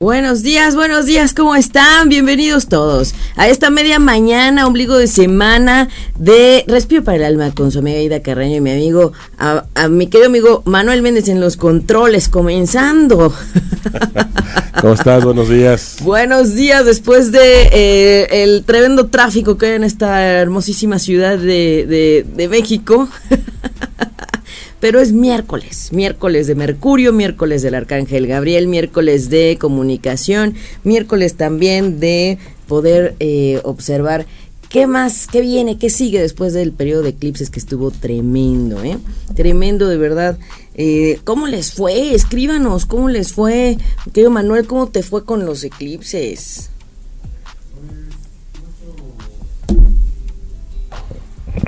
Buenos días, buenos días, ¿cómo están? Bienvenidos todos a esta media mañana, ombligo de semana de Respiro para el Alma con su amiga Ida Carreño y mi amigo, a, mi querido amigo Manuel Méndez en los controles, comenzando. ¿Cómo estás? Buenos días. Buenos días, después de eh, el tremendo tráfico que hay en esta hermosísima ciudad de, de, de México. pero es miércoles, miércoles de Mercurio, miércoles del Arcángel Gabriel, miércoles de comunicación, miércoles también de poder eh, observar qué más, qué viene, qué sigue después del periodo de eclipses que estuvo tremendo, ¿eh? Tremendo de verdad. Eh, ¿Cómo les fue? Escríbanos, ¿cómo les fue? Querido Manuel, ¿cómo te fue con los eclipses?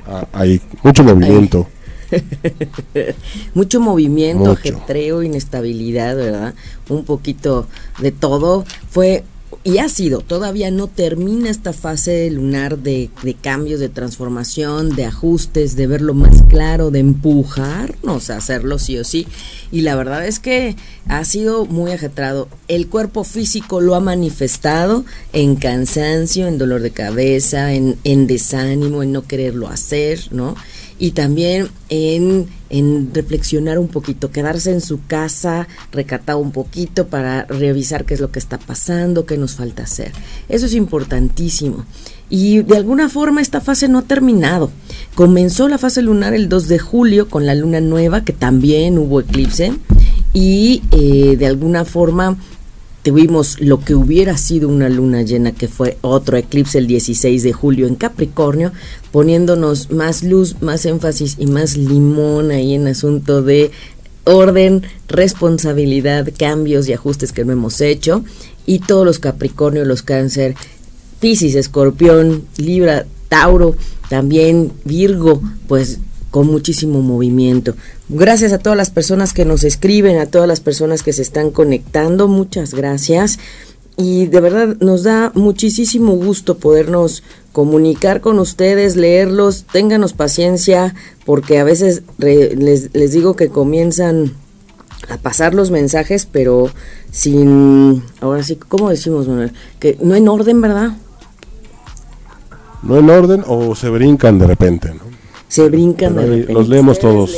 Ah, hay mucho movimiento. Mucho movimiento, ajetreo, inestabilidad, ¿verdad? Un poquito de todo. Fue y ha sido, todavía no termina esta fase lunar de, de, cambios, de transformación, de ajustes, de verlo más claro, de empujarnos a hacerlo sí o sí. Y la verdad es que ha sido muy ajetrado. El cuerpo físico lo ha manifestado en cansancio, en dolor de cabeza, en, en desánimo, en no quererlo hacer, ¿no? Y también en, reflexionar un poquito, quedarse en su casa recatado un poquito para revisar qué es lo que está pasando, qué nos falta hacer. Eso es importantísimo. Y de alguna forma esta fase no ha terminado. Comenzó la fase lunar el 2 de julio con la luna nueva, que también hubo eclipse, y eh, de alguna forma tuvimos lo que hubiera sido una luna llena, que fue otro eclipse el 16 de julio en Capricornio, poniéndonos más luz, más énfasis y más limón ahí en asunto de orden, responsabilidad, cambios y ajustes que no hemos hecho. Y todos los Capricornio, los Cáncer, Piscis, Escorpión, Libra, Tauro, también Virgo, pues con muchísimo movimiento. Gracias a todas las personas que nos escriben, a todas las personas que se están conectando, muchas gracias. Y de verdad nos da muchísimo gusto podernos comunicar con ustedes, leerlos, ténganos paciencia, porque a veces les, les digo que comienzan a pasar los mensajes, pero sin, ahora sí, ¿cómo decimos, Manuel? Que no en orden, ¿verdad? No en orden o se brincan de repente, ¿no? se brincan de repente. Los leemos todos.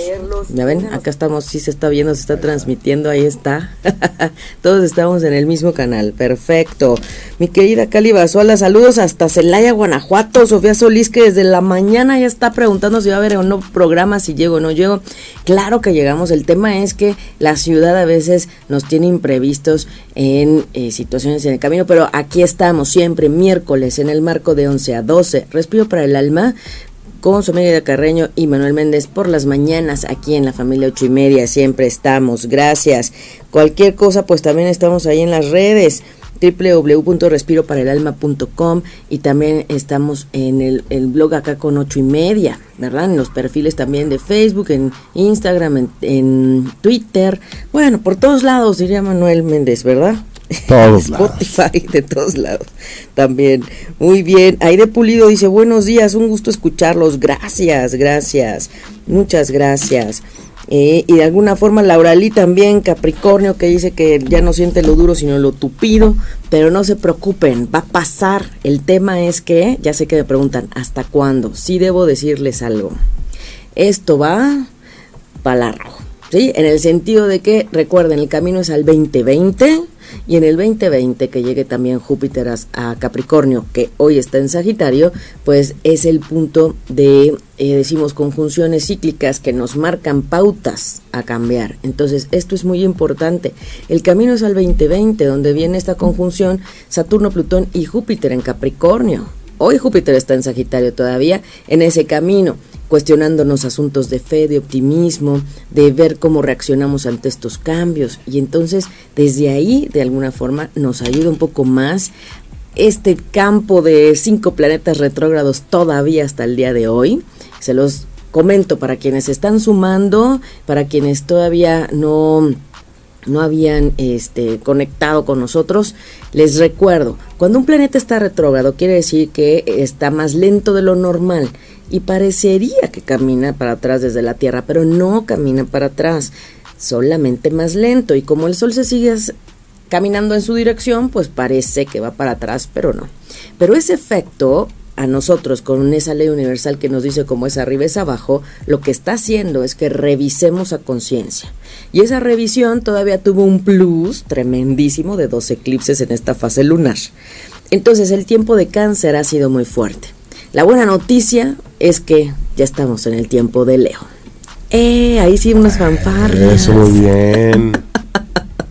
Ya ven, acá estamos, sí se está viendo, se está transmitiendo, ahí está. todos estamos en el mismo canal, perfecto. Mi querida Cali hola, saludos hasta Celaya, Guanajuato. Sofía Solís, que desde la mañana ya está preguntando si va a haber o no programa, si llego o no llego. Claro que llegamos, el tema es que la ciudad a veces nos tiene imprevistos en eh, situaciones en el camino, pero aquí estamos siempre, miércoles, en el marco de 11 a 12. Respiro para el alma, con su amiga Carreño y Manuel Méndez por las mañanas aquí en la familia ocho y media. Siempre estamos. Gracias. Cualquier cosa, pues también estamos ahí en las redes www.respiroparaelalma.com y también estamos en el, blog acá con ocho y media, ¿verdad? En los perfiles también de Facebook, en Instagram, en, en Twitter, bueno, por todos lados diría Manuel Méndez, ¿verdad? Todos Spotify, de todos lados. También. Muy bien. Aire Pulido dice, buenos días, un gusto escucharlos. Gracias, gracias. Muchas gracias. Eh, y de alguna forma Lauralí también, Capricornio, que dice que ya no siente lo duro, sino lo tupido. Pero no se preocupen, va a pasar. El tema es que, ya sé que me preguntan, ¿hasta cuándo? Sí debo decirles algo. Esto va para largo. ¿Sí? En el sentido de que, recuerden, el camino es al 2020 y en el 2020 que llegue también Júpiter a, Capricornio, que hoy está en Sagitario, pues es el punto de, eh, decimos, conjunciones cíclicas que nos marcan pautas a cambiar. Entonces, esto es muy importante. El camino es al 2020, donde viene esta conjunción Saturno, Plutón y Júpiter en Capricornio. Hoy Júpiter está en Sagitario todavía en ese camino cuestionándonos asuntos de fe, de optimismo, de ver cómo reaccionamos ante estos cambios. Y entonces desde ahí, de alguna forma, nos ayuda un poco más este campo de cinco planetas retrógrados todavía hasta el día de hoy. Se los comento para quienes están sumando, para quienes todavía no no habían este, conectado con nosotros, les recuerdo, cuando un planeta está retrógrado quiere decir que está más lento de lo normal y parecería que camina para atrás desde la Tierra, pero no camina para atrás, solamente más lento y como el Sol se sigue caminando en su dirección, pues parece que va para atrás, pero no. Pero ese efecto a nosotros con esa ley universal que nos dice cómo es arriba es abajo, lo que está haciendo es que revisemos a conciencia. Y esa revisión todavía tuvo un plus tremendísimo de dos eclipses en esta fase lunar. Entonces el tiempo de cáncer ha sido muy fuerte. La buena noticia es que ya estamos en el tiempo de Leo. Eh, ahí sí unas fanfarras. Eso muy bien.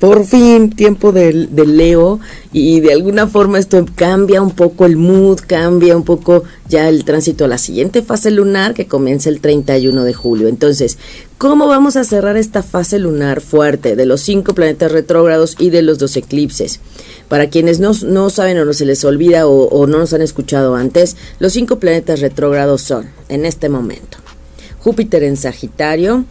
Por fin, tiempo de, Leo y de alguna forma esto cambia un poco el mood, cambia un poco ya el tránsito a la siguiente fase lunar que comienza el 31 de julio. Entonces, ¿cómo vamos a cerrar esta fase lunar fuerte de los cinco planetas retrógrados y de los dos eclipses? Para quienes no, saben o no se les olvida o, o no nos han escuchado antes, los cinco planetas retrógrados son, en este momento, Júpiter en Sagitario,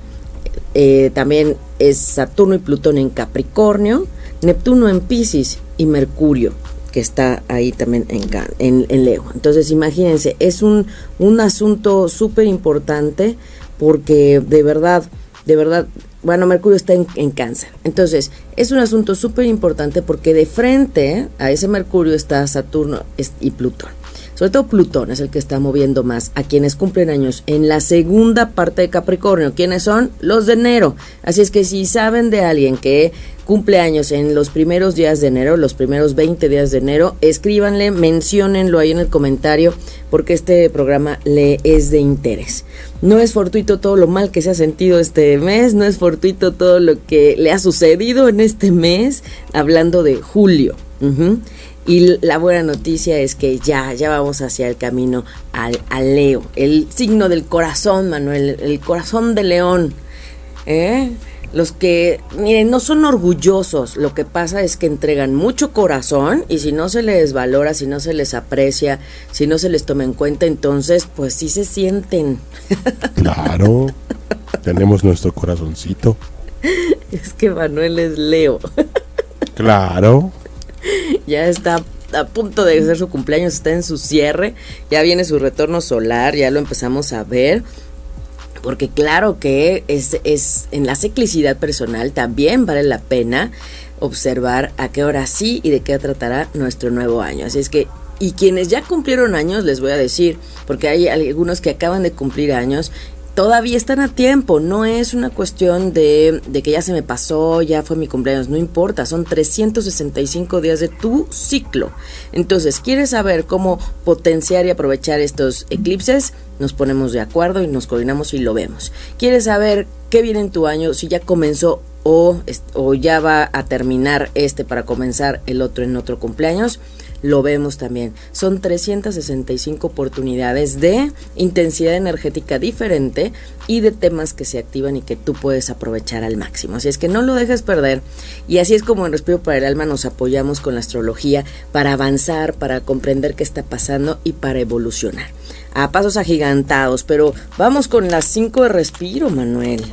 eh, también es Saturno y Plutón en Capricornio, Neptuno en Pisces y Mercurio que está ahí también en, en, Leo. Entonces imagínense, es un, un asunto súper importante porque de verdad, de verdad, bueno, Mercurio está en, en cáncer. Entonces, es un asunto súper importante porque de frente a ese Mercurio está Saturno y Plutón sobre todo Plutón es el que está moviendo más a quienes cumplen años en la segunda parte de Capricornio. ¿Quiénes son? Los de enero. Así es que si saben de alguien que cumple años en los primeros días de enero, los primeros 20 días de enero, escríbanle, menciónenlo ahí en el comentario, porque este programa le es de interés. No es fortuito todo lo mal que se ha sentido este mes, no es fortuito todo lo que le ha sucedido en este mes, hablando de julio. Y la buena noticia es que ya, ya vamos hacia el camino al, Leo, el signo del corazón, Manuel, el corazón de león. ¿eh? Los que, miren, no son orgullosos, lo que pasa es que entregan mucho corazón y si no se les valora, si no se les aprecia, si no se les toma en cuenta, entonces pues sí se sienten. Claro, tenemos nuestro corazoncito. Es que Manuel es Leo. Claro. Ya está a punto de ser su cumpleaños, está en su cierre, ya viene su retorno solar, ya lo empezamos a ver. Porque claro que es, es en la ciclicidad personal también vale la pena observar a qué hora sí y de qué tratará nuestro nuevo año. Así es que, y quienes ya cumplieron años, les voy a decir, porque hay algunos que acaban de cumplir años todavía están a tiempo, no es una cuestión de, que ya se me pasó, ya fue mi cumpleaños, no importa, son 365 días de tu ciclo. Entonces, ¿quieres saber cómo potenciar y aprovechar estos eclipses? Nos ponemos de acuerdo y nos coordinamos y lo vemos. ¿Quieres saber qué viene en tu año, si ya comenzó o, o ya va a terminar este para comenzar el otro en otro cumpleaños? Lo vemos también. Son 365 oportunidades de intensidad energética diferente y de temas que se activan y que tú puedes aprovechar al máximo. Así es que no lo dejes perder. Y así es como en Respiro para el Alma nos apoyamos con la astrología para avanzar, para comprender qué está pasando y para evolucionar. A pasos agigantados, pero vamos con las 5 de respiro, Manuel.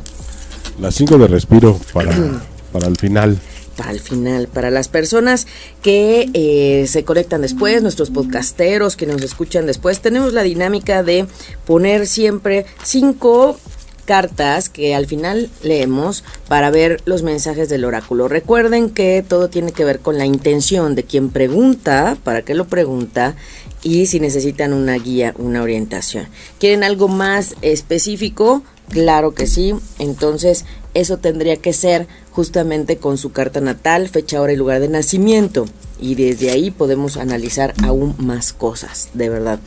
Las 5 de respiro para, para el final el final, para las personas que eh, se conectan después, nuestros podcasteros que nos escuchan después, tenemos la dinámica de poner siempre cinco cartas que al final leemos para ver los mensajes del oráculo. Recuerden que todo tiene que ver con la intención de quien pregunta, para qué lo pregunta y si necesitan una guía, una orientación. ¿Quieren algo más específico? Claro que sí. Entonces eso tendría que ser justamente con su carta natal, fecha, hora y lugar de nacimiento. Y desde ahí podemos analizar aún más cosas, de verdad.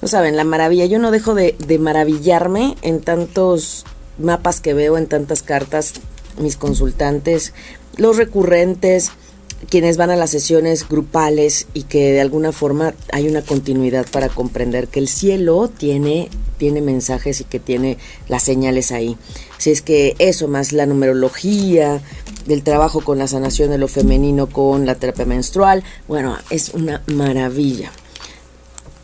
No saben, la maravilla, yo no dejo de, de maravillarme en tantos mapas que veo, en tantas cartas, mis consultantes, los recurrentes, quienes van a las sesiones grupales y que de alguna forma hay una continuidad para comprender que el cielo tiene, tiene mensajes y que tiene las señales ahí. Si es que eso, más la numerología, del trabajo con la sanación de lo femenino, con la terapia menstrual, bueno, es una maravilla.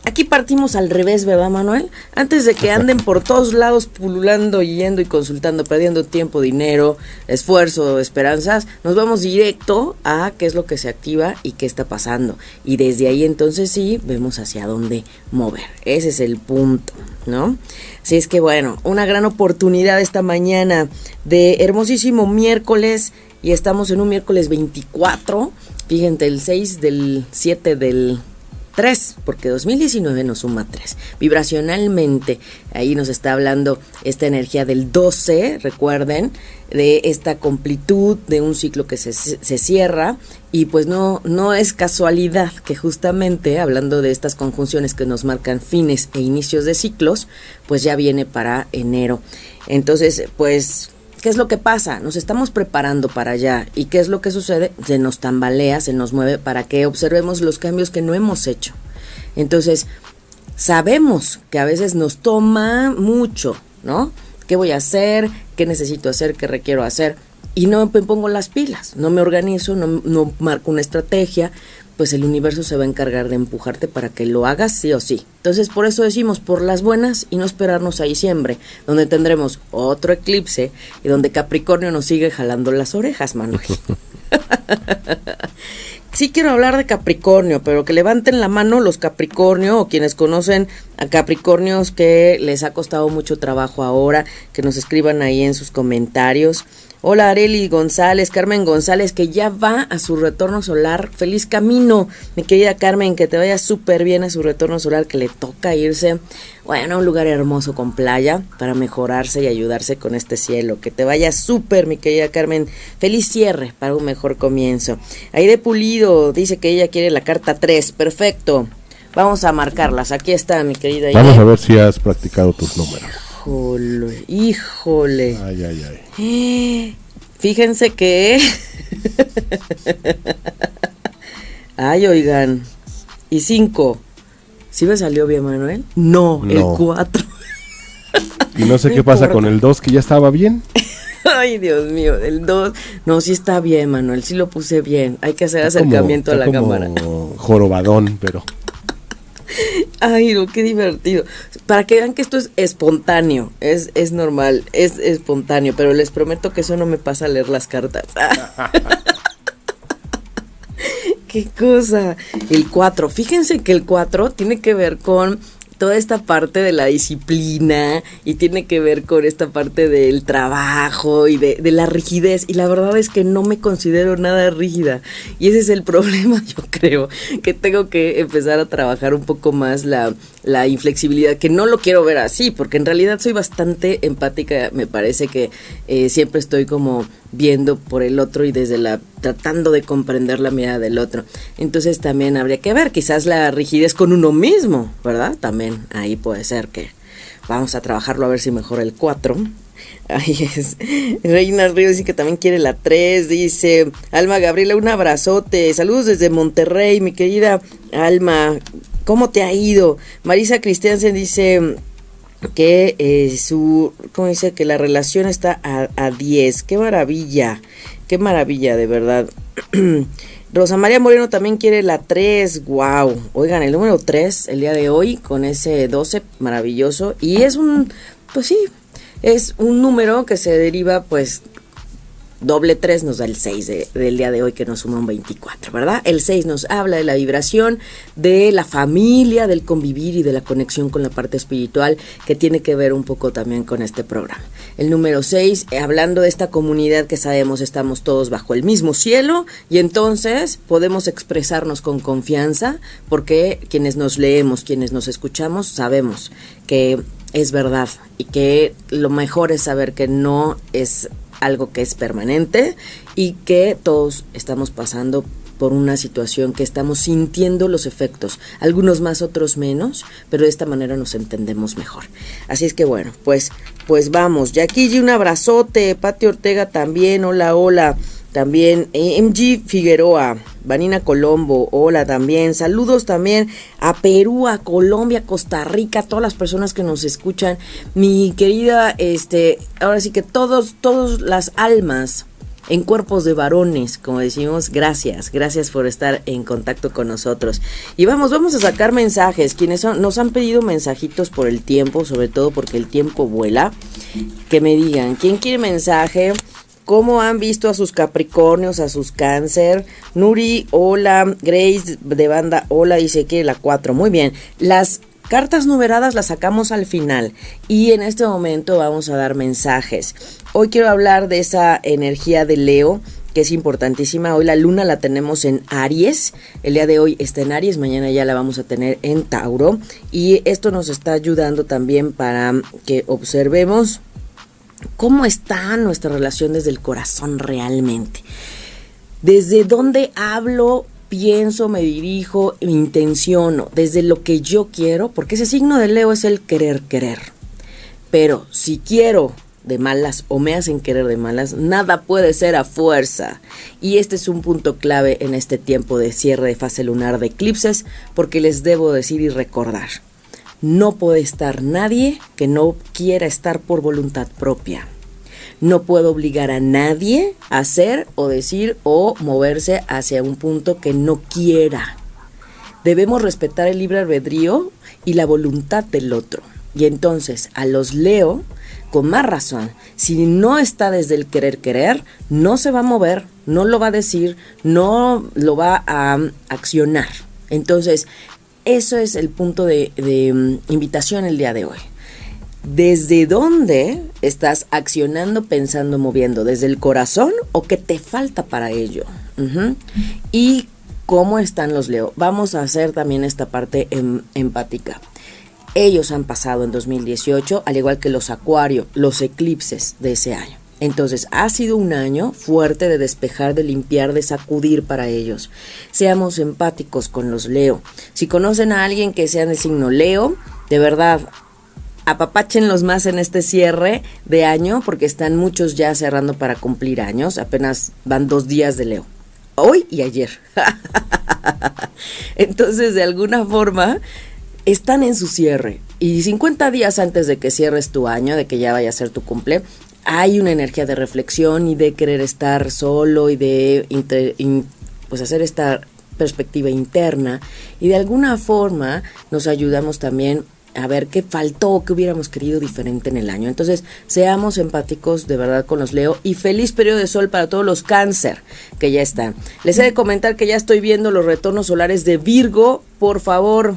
Aquí partimos al revés, ¿verdad, Manuel? Antes de que anden por todos lados pululando, yendo y consultando, perdiendo tiempo, dinero, esfuerzo, esperanzas, nos vamos directo a qué es lo que se activa y qué está pasando. Y desde ahí entonces sí vemos hacia dónde mover. Ese es el punto, ¿no? Así es que bueno, una gran oportunidad esta mañana de hermosísimo miércoles y estamos en un miércoles 24, fíjense, el 6 del 7 del 3, porque 2019 nos suma 3. Vibracionalmente, ahí nos está hablando esta energía del 12, recuerden, de esta completud de un ciclo que se, se, cierra y pues no, no es casualidad que justamente hablando de estas conjunciones que nos marcan fines e inicios de ciclos, pues ya viene para enero. Entonces, pues ¿Qué es lo que pasa? Nos estamos preparando para allá. ¿Y qué es lo que sucede? Se nos tambalea, se nos mueve para que observemos los cambios que no hemos hecho. Entonces, sabemos que a veces nos toma mucho, ¿no? ¿Qué voy a hacer? ¿Qué necesito hacer? ¿Qué requiero hacer? Y no me pongo las pilas, no me organizo, no, no marco una estrategia, pues el universo se va a encargar de empujarte para que lo hagas sí o sí. Entonces por eso decimos por las buenas y no esperarnos a diciembre, donde tendremos otro eclipse y donde Capricornio nos sigue jalando las orejas, Manuel. sí quiero hablar de Capricornio, pero que levanten la mano los Capricornio o quienes conocen a Capricornios que les ha costado mucho trabajo ahora, que nos escriban ahí en sus comentarios. Hola Areli González, Carmen González, que ya va a su retorno solar. Feliz camino, mi querida Carmen, que te vaya súper bien a su retorno solar, que le toca irse, bueno, a un lugar hermoso con playa para mejorarse y ayudarse con este cielo. Que te vaya súper, mi querida Carmen. Feliz cierre para un mejor comienzo. Aide Pulido dice que ella quiere la carta 3. Perfecto. Vamos a marcarlas. Aquí está, mi querida. Vamos a ver si has practicado tus números. Híjole, híjole. Ay, ay, ay. Fíjense que... ay, oigan. Y cinco. ¿Sí me salió bien, Manuel? No, el cuatro. y no sé qué pasa con el dos, que ya estaba bien. Ay, Dios mío, el dos. No, sí está bien, Manuel, sí lo puse bien. Hay que hacer acercamiento a la cámara. Jorobadón, pero. Ay, no, qué divertido. Para que vean que esto es espontáneo, es, es normal, es espontáneo, pero les prometo que eso no me pasa a leer las cartas. qué cosa. El 4, fíjense que el 4 tiene que ver con toda esta parte de la disciplina y tiene que ver con esta parte del trabajo y de, la rigidez. Y la verdad es que no me considero nada rígida. Y ese es el problema, yo creo, que tengo que empezar a trabajar un poco más la, la inflexibilidad, que no lo quiero ver así, porque en realidad soy bastante empática, me parece que eh, siempre estoy como viendo por el otro y desde la tratando de comprender la mirada del otro. Entonces también habría que ver quizás la rigidez con uno mismo, ¿verdad? También ahí puede ser que vamos a trabajarlo a ver si mejora el 4. Ahí es. Reina Río dice que también quiere la 3. Dice Alma Gabriela, un abrazote. Saludos desde Monterrey, mi querida Alma. ¿Cómo te ha ido? Marisa Cristiansen dice: que eh, su, ¿cómo dice? Que la relación está a, a 10. Qué maravilla, qué maravilla, de verdad. Rosa María Moreno también quiere la 3, wow. Oigan, el número 3 el día de hoy con ese 12, maravilloso. Y es un, pues sí, es un número que se deriva pues doble 3 nos da el 6 del día de hoy que nos suma un 24, ¿verdad? El 6 nos habla de la vibración, de la familia, del convivir y de la conexión con la parte espiritual que tiene que ver un poco también con este programa. El número 6, eh, hablando de esta comunidad que sabemos estamos todos bajo el mismo cielo y entonces podemos expresarnos con confianza porque quienes nos leemos, quienes nos escuchamos, sabemos que es verdad y que lo mejor es saber que no es algo que es permanente y que todos estamos pasando por una situación que estamos sintiendo los efectos, algunos más, otros menos, pero de esta manera nos entendemos mejor. Así es que bueno, pues, pues vamos. Jackie, un abrazote, Pati Ortega también, hola, hola. También MG Figueroa, Vanina Colombo, hola también. Saludos también a Perú, a Colombia, Costa Rica, todas las personas que nos escuchan. Mi querida, este, ahora sí que todos, todas las almas en cuerpos de varones, como decimos, gracias, gracias por estar en contacto con nosotros. Y vamos, vamos a sacar mensajes, quienes son, nos han pedido mensajitos por el tiempo, sobre todo porque el tiempo vuela, que me digan, ¿quién quiere mensaje? ¿Cómo han visto a sus Capricornios, a sus Cáncer? Nuri, hola. Grace de banda, hola, dice que la 4. Muy bien. Las cartas numeradas las sacamos al final y en este momento vamos a dar mensajes. Hoy quiero hablar de esa energía de Leo que es importantísima. Hoy la luna la tenemos en Aries. El día de hoy está en Aries, mañana ya la vamos a tener en Tauro. Y esto nos está ayudando también para que observemos cómo está nuestra relación desde el corazón realmente. Desde dónde hablo, pienso, me dirijo, me intenciono, desde lo que yo quiero, porque ese signo de Leo es el querer querer. Pero si quiero de malas o me hacen querer de malas, nada puede ser a fuerza. Y este es un punto clave en este tiempo de cierre de fase lunar de eclipses, porque les debo decir y recordar, no puede estar nadie que no quiera estar por voluntad propia. No puedo obligar a nadie a hacer o decir o moverse hacia un punto que no quiera. Debemos respetar el libre albedrío y la voluntad del otro. Y entonces a los leo con más razón. Si no está desde el querer querer, no se va a mover, no lo va a decir, no lo va a accionar. Entonces, eso es el punto de, mm, invitación el día de hoy. ¿Desde dónde estás accionando, pensando, moviendo? ¿Desde el corazón o qué te falta para ello? Y cómo están los Leo. Vamos a hacer también esta parte em, empática. Ellos han pasado en 2018, al igual que los Acuario, los eclipses de ese año. Entonces, ha sido un año fuerte de despejar, de limpiar, de sacudir para ellos. Seamos empáticos con los Leo. Si conocen a alguien que sea de signo Leo, de verdad, apapáchenlos más en este cierre de año, porque están muchos ya cerrando para cumplir años. Apenas van dos días de Leo. Hoy y ayer. Entonces, de alguna forma, están en su cierre. Y 50 días antes de que cierres tu año, de que ya vaya a ser tu cumple, hay una energía de reflexión y de querer estar solo y de pues hacer esta perspectiva interna y de alguna forma nos ayudamos también a ver qué faltó qué hubiéramos querido diferente en el año. Entonces, seamos empáticos de verdad con los Leo y feliz periodo de sol para todos los cáncer que ya están. Les he de comentar que ya estoy viendo los retornos solares de Virgo. Por favor,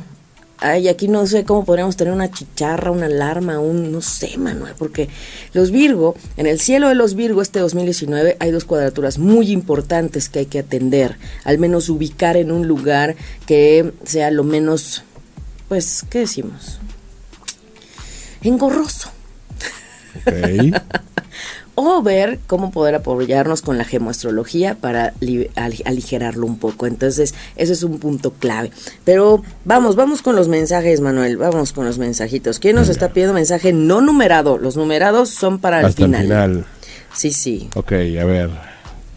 Ay, aquí no sé cómo podríamos tener una chicharra, una alarma, un, no sé, Manuel, porque los Virgo, en el cielo de los Virgo este 2019 hay dos cuadraturas muy importantes que hay que atender, al menos ubicar en un lugar que sea lo menos, pues, ¿qué decimos? Engorroso. Okay. o ver cómo poder apoyarnos con la gemoastrología para aligerarlo un poco. Entonces, ese es un punto clave. Pero vamos, vamos con los mensajes, Manuel, vamos con los mensajitos. ¿Quién nos está pidiendo mensaje no numerado? Los numerados son para el final. final. Sí, sí. Ok, a ver,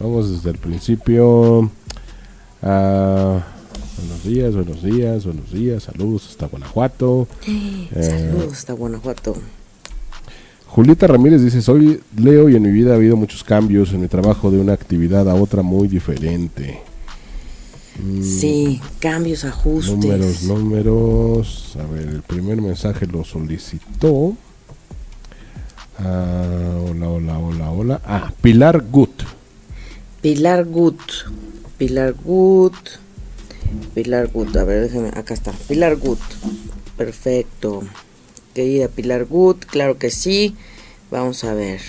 vamos desde el principio. Ah, buenos días, buenos días, buenos días, saludos hasta Guanajuato. saludos hasta Guanajuato. Julieta Ramírez dice, soy Leo y en mi vida ha habido muchos cambios en el trabajo de una actividad a otra muy diferente. Mm. Sí, cambios, ajustes. Números, números. A ver, el primer mensaje lo solicitó. Ah, hola, hola, hola, hola. Ah, Pilar Gut. Pilar Gut. Pilar Gut. Pilar Gut. A ver, déjeme. Acá está. Pilar Gut. Perfecto querida Pilar Good, claro que sí. Vamos a ver.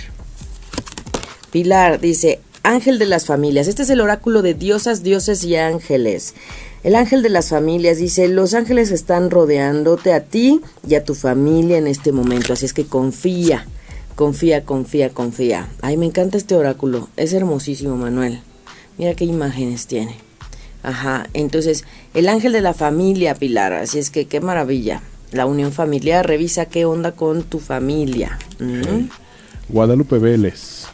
Pilar dice, ángel de las familias. Este es el oráculo de diosas, dioses y ángeles. El ángel de las familias dice, los ángeles están rodeándote a ti y a tu familia en este momento, así es que confía, confía, confía, confía. Ay, me encanta este oráculo, es hermosísimo, Manuel. Mira qué imágenes tiene. Ajá, entonces, el ángel de la familia, Pilar, así es que qué maravilla la unión familiar, revisa qué onda con tu familia. Guadalupe Vélez.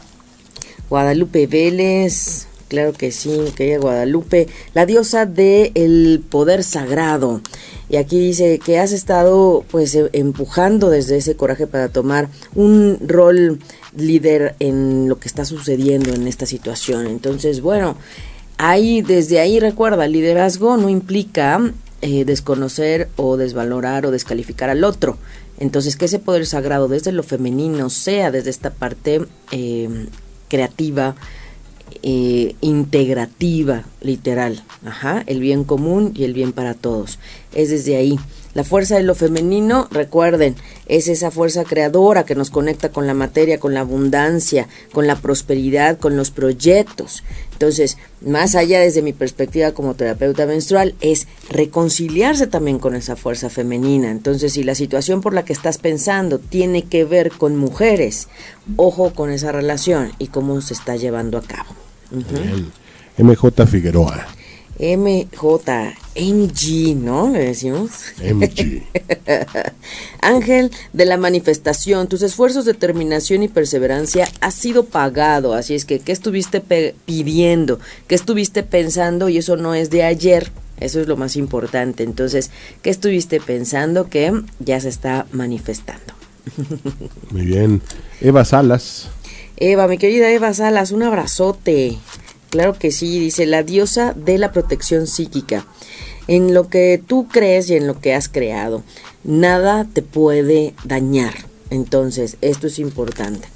Guadalupe Vélez, claro que sí, querida Guadalupe, la diosa del el poder sagrado. Y aquí dice que has estado pues e, empujando desde ese coraje para tomar un rol líder en lo que está sucediendo en esta situación. Entonces, bueno, ahí desde ahí recuerda, liderazgo no implica eh, desconocer o desvalorar o descalificar al otro. Entonces, que ese poder sagrado desde lo femenino sea desde esta parte eh, creativa, eh, integrativa, literal. Ajá, el bien común y el bien para todos. Es desde ahí. La fuerza de lo femenino, recuerden, es esa fuerza creadora que nos conecta con la materia, con la abundancia, con la prosperidad, con los proyectos. Entonces, más allá desde mi perspectiva como terapeuta menstrual, es reconciliarse también con esa fuerza femenina. Entonces, si la situación por la que estás pensando tiene que ver con mujeres, ojo con esa relación y cómo se está llevando a cabo. MJ Figueroa. MJ, MG, ¿no? Le decimos. MG. Ángel de la manifestación, tus esfuerzos, determinación y perseverancia ha sido pagado. Así es que, ¿qué estuviste pidiendo? ¿Qué estuviste pensando? Y eso no es de ayer. Eso es lo más importante. Entonces, ¿qué estuviste pensando que ya se está manifestando? Muy bien. Eva Salas. Eva, mi querida Eva Salas, un abrazote. Claro que sí, dice la diosa de la protección psíquica. En lo que tú crees y en lo que has creado, nada te puede dañar. Entonces, esto es importante.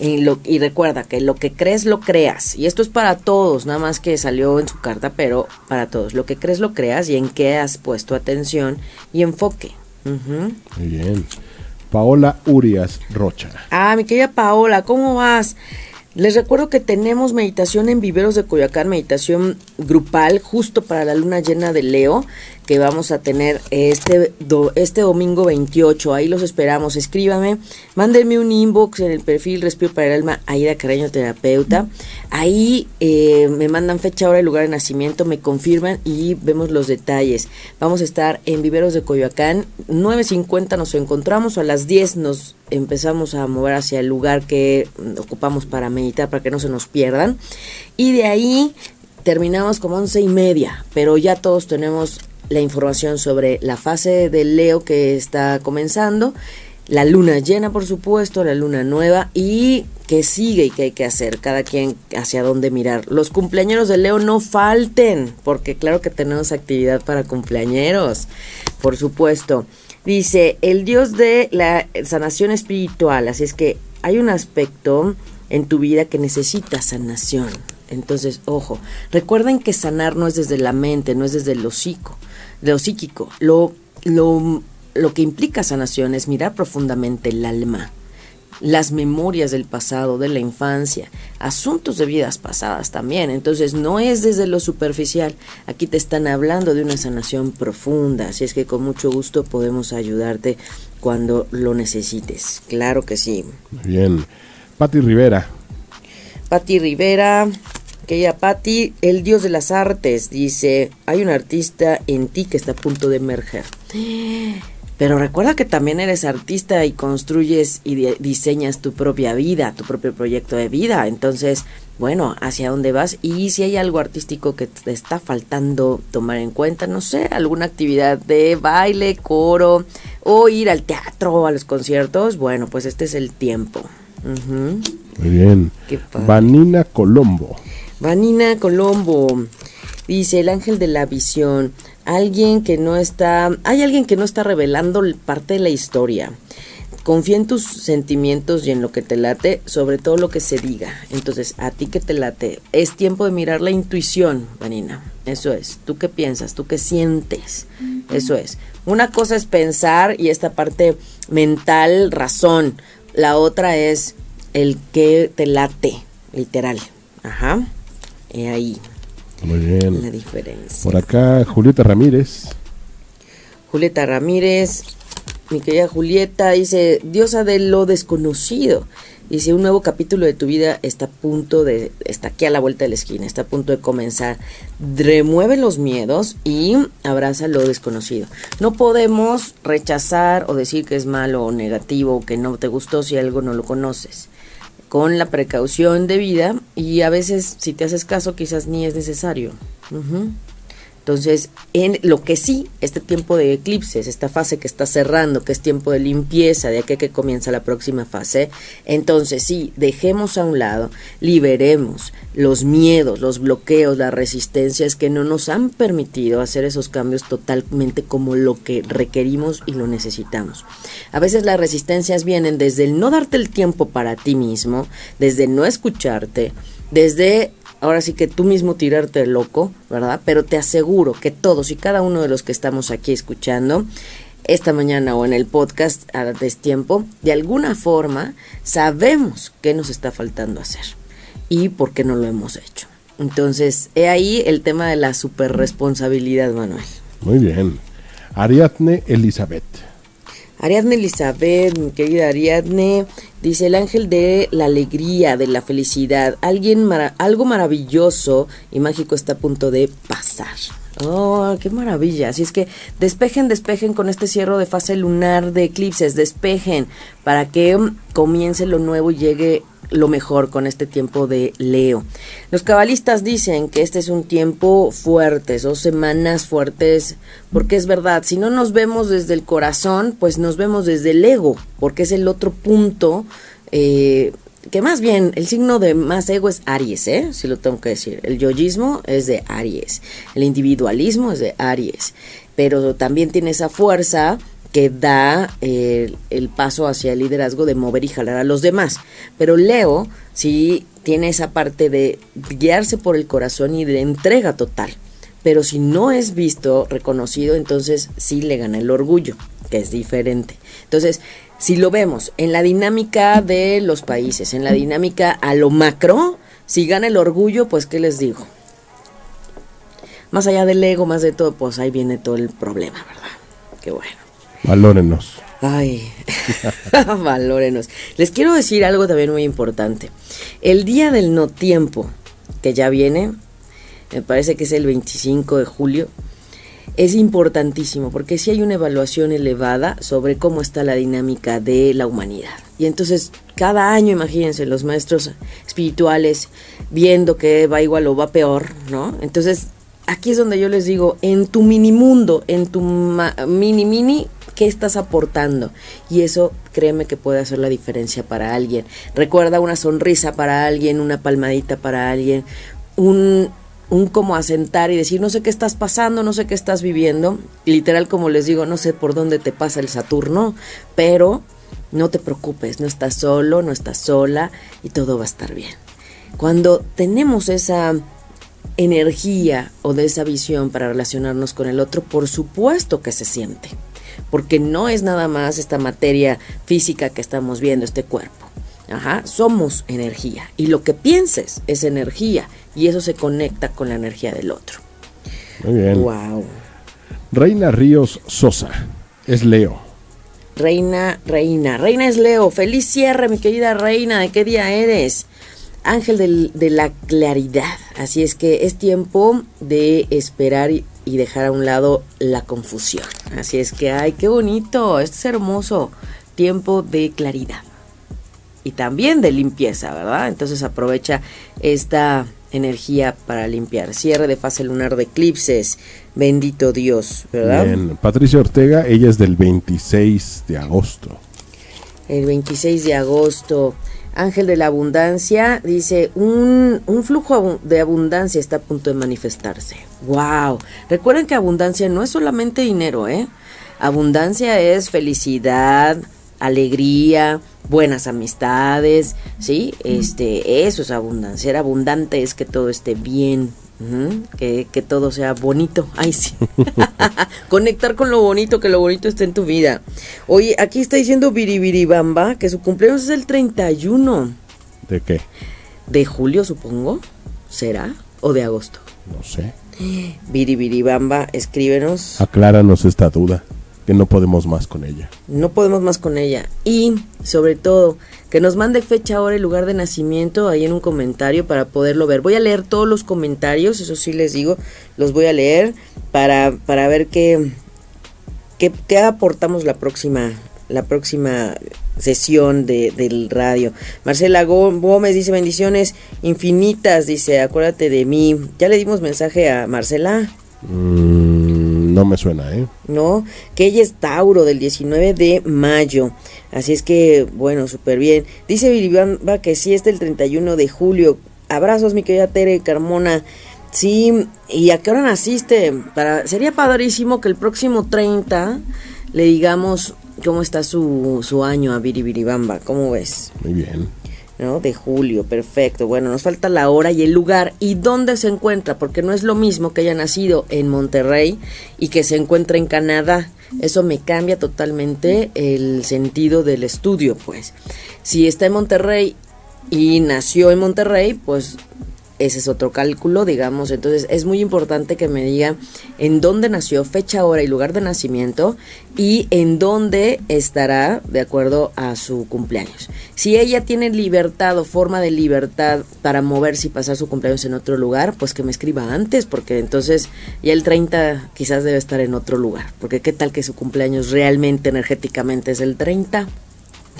y recuerda que lo que crees lo creas. Y esto es para todos, nada más que salió en su carta, pero para todos. Lo que crees lo creas y en qué has puesto atención y enfoque. Muy bien. Paola Urias Rocha. Ah, mi querida Paola, ¿cómo vas? Les recuerdo que tenemos meditación en Viveros de Coyoacán, meditación grupal justo para la luna llena de Leo que vamos a tener este, este domingo 28. Ahí los esperamos. Escríbame, mándenme un inbox en el perfil Respiro para el Alma, Aida Caraño Terapeuta. Ahí eh, me mandan fecha, hora y lugar de nacimiento, me confirman y vemos los detalles. Vamos a estar en Viveros de Coyoacán. 9.50 nos encontramos, a las 10 nos empezamos a mover hacia el lugar que ocupamos para meditar, para que no se nos pierdan. Y de ahí terminamos como once y media, pero ya todos tenemos la información sobre la fase del Leo que está comenzando, la luna llena, por supuesto, la luna nueva y qué sigue y qué hay que hacer, cada quien hacia dónde mirar. Los cumpleaños de Leo no falten, porque claro que tenemos actividad para cumpleañeros, por supuesto. Dice, el dios de la sanación espiritual, así es que hay un aspecto en tu vida que necesita sanación. Entonces, ojo, recuerden que sanar no es desde la mente, no es desde hocico de lo psíquico. Lo, lo, lo que implica sanación es mirar profundamente el alma, las memorias del pasado, de la infancia, asuntos de vidas pasadas también. Entonces no es desde lo superficial. Aquí te están hablando de una sanación profunda. Así es que con mucho gusto podemos ayudarte cuando lo necesites. Claro que sí. Bien. Patti Rivera. Patti Rivera. Aquella Patti, el dios de las artes, dice, hay un artista en ti que está a punto de emerger. Pero recuerda que también eres artista y construyes y diseñas tu propia vida, tu propio proyecto de vida. Entonces, bueno, hacia dónde vas y si hay algo artístico que te está faltando tomar en cuenta, no sé, alguna actividad de baile, coro o ir al teatro o a los conciertos, bueno, pues este es el tiempo. Muy bien. Vanina Colombo. Vanina Colombo dice el ángel de la visión, alguien que no está, hay alguien que no está revelando parte de la historia. Confía en tus sentimientos y en lo que te late, sobre todo lo que se diga. Entonces, a ti que te late, es tiempo de mirar la intuición, Vanina. Eso es. ¿Tú qué piensas? ¿Tú qué sientes? Eso es. Una cosa es pensar y esta parte mental, razón. La otra es el que te late, literal. Ajá ahí. Muy bien. La diferencia. Por acá, Julieta Ramírez. Julieta Ramírez, mi querida Julieta, dice, diosa de lo desconocido. Dice, un nuevo capítulo de tu vida está a punto de, está aquí a la vuelta de la esquina, está a punto de comenzar. Remueve los miedos y abraza lo desconocido. No podemos rechazar o decir que es malo o negativo o que no te gustó si algo no lo conoces con la precaución debida y a veces si te haces caso quizás ni es necesario. Entonces, en lo que sí, este tiempo de eclipses, esta fase que está cerrando, que es tiempo de limpieza, de aquí que comienza la próxima fase, entonces sí, dejemos a un lado, liberemos los miedos, los bloqueos, las resistencias que no nos han permitido hacer esos cambios totalmente como lo que requerimos y lo necesitamos. A veces las resistencias vienen desde el no darte el tiempo para ti mismo, desde no escucharte, desde ahora sí que tú mismo tirarte loco, ¿verdad? Pero te aseguro que todos y cada uno de los que estamos aquí escuchando esta mañana o en el podcast a tiempo, de alguna forma sabemos qué nos está faltando hacer y por qué no lo hemos hecho. Entonces, he ahí el tema de la superresponsabilidad, Manuel. Muy bien. Ariadne Elizabeth. Ariadne Elizabeth, mi querida Ariadne, dice el ángel de la alegría, de la felicidad. Alguien algo maravilloso y mágico está a punto de pasar. Oh, qué maravilla. Así es que despejen, despejen con este cierre de fase lunar de eclipses, despejen para que comience lo nuevo y llegue lo mejor con este tiempo de Leo. Los cabalistas dicen que este es un tiempo fuerte, son semanas fuertes, porque es verdad, si no nos vemos desde el corazón, pues nos vemos desde el ego, porque es el otro punto. Eh, que más bien el signo de más ego es Aries, ¿eh? si lo tengo que decir. El yoyismo es de Aries, el individualismo es de Aries, pero también tiene esa fuerza que da eh, el paso hacia el liderazgo de mover y jalar a los demás. Pero Leo sí tiene esa parte de guiarse por el corazón y de entrega total. Pero si no es visto, reconocido, entonces sí le gana el orgullo, que es diferente. Entonces, si lo vemos en la dinámica de los países, en la dinámica a lo macro, si gana el orgullo, pues ¿qué les digo? Más allá del ego, más de todo, pues ahí viene todo el problema, ¿verdad? Qué bueno. Valórenos. Ay, valórenos. Les quiero decir algo también muy importante. El día del no tiempo, que ya viene, me parece que es el 25 de julio, es importantísimo porque si hay una evaluación elevada sobre cómo está la dinámica de la humanidad. Y entonces cada año, imagínense, los maestros espirituales viendo que va igual o va peor, ¿no? Entonces aquí es donde yo les digo, en tu mini mundo, en tu mini mini, ¿qué estás aportando? Y eso, créeme que puede hacer la diferencia para alguien. Recuerda una sonrisa para alguien, una palmadita para alguien, un, un como asentar y decir, no sé qué estás pasando, no sé qué estás viviendo. Literal, como les digo, no sé por dónde te pasa el Saturno, pero no te preocupes, no estás solo, no estás sola y todo va a estar bien. Cuando tenemos esa energía o de esa visión para relacionarnos con el otro, por supuesto que se siente, porque no es nada más esta materia física que estamos viendo, este cuerpo. Ajá, somos energía y lo que pienses es energía y eso se conecta con la energía del otro. Muy bien. Wow. Reina Ríos Sosa, es Leo. Reina, reina, reina es Leo. Feliz cierre, mi querida reina. ¿De qué día eres? ángel de la claridad. Así es que es tiempo de esperar y, dejar a un lado la confusión. Así es que, ay, qué bonito, esto es hermoso. Tiempo de claridad. Y también de limpieza, ¿verdad? Entonces aprovecha esta energía para limpiar. Cierre de fase lunar de eclipses. Bendito Dios, ¿verdad? Bien. Patricia Ortega, ella es del 26 de agosto. El 26 de agosto. Ángel de la Abundancia dice, un, un, flujo de abundancia está a punto de manifestarse. ¡Wow! Recuerden que abundancia no es solamente dinero, ¿eh? Abundancia es felicidad, alegría, buenas amistades, ¿sí? Este, eso es abundancia. Ser abundante es que todo esté bien, que, que, todo sea bonito. Ay, sí. Conectar con lo bonito, que lo bonito esté en tu vida. Oye, aquí está diciendo Biribiribamba que su cumpleaños es el 31. ¿De qué? De julio, supongo. ¿Será? ¿O de agosto? No sé. Biribiribamba, escríbenos. Acláranos esta duda que no podemos más con ella. No podemos más con ella. Y, sobre todo, que nos mande fecha, hora y lugar de nacimiento ahí en un comentario para poderlo ver. Voy a leer todos los comentarios, eso sí les digo, los voy a leer para, para ver qué, qué, qué aportamos la próxima, la próxima sesión de, del radio. Marcela Gómez dice bendiciones infinitas, dice, acuérdate de mí. Ya le dimos mensaje a Marcela. Mm, no me suena, ¿eh? No, que ella es Tauro del 19 de mayo. Así es que, bueno, súper bien. Dice Viridiana que sí es del 31 de julio. Abrazos, mi querida Tere Carmona. Sí, ¿y a qué hora naciste? Para, sería padrísimo que el próximo 30 le digamos cómo está su, su año a Biribiribamba. ¿Cómo ves? Muy bien. ¿No? De julio, perfecto. Bueno, nos falta la hora y el lugar y dónde se encuentra, porque no es lo mismo que haya nacido en Monterrey y que se encuentre en Canadá. Eso me cambia totalmente el sentido del estudio, pues. Si está en Monterrey y nació en Monterrey, pues ese es otro cálculo, digamos. Entonces es muy importante que me diga en dónde nació, fecha, hora y lugar de nacimiento y en dónde estará de acuerdo a su cumpleaños. Si ella tiene libertad o forma de libertad para moverse y pasar su cumpleaños en otro lugar, pues que me escriba antes, porque entonces ya el 30 quizás debe estar en otro lugar. Porque qué tal que su cumpleaños realmente energéticamente es el 30.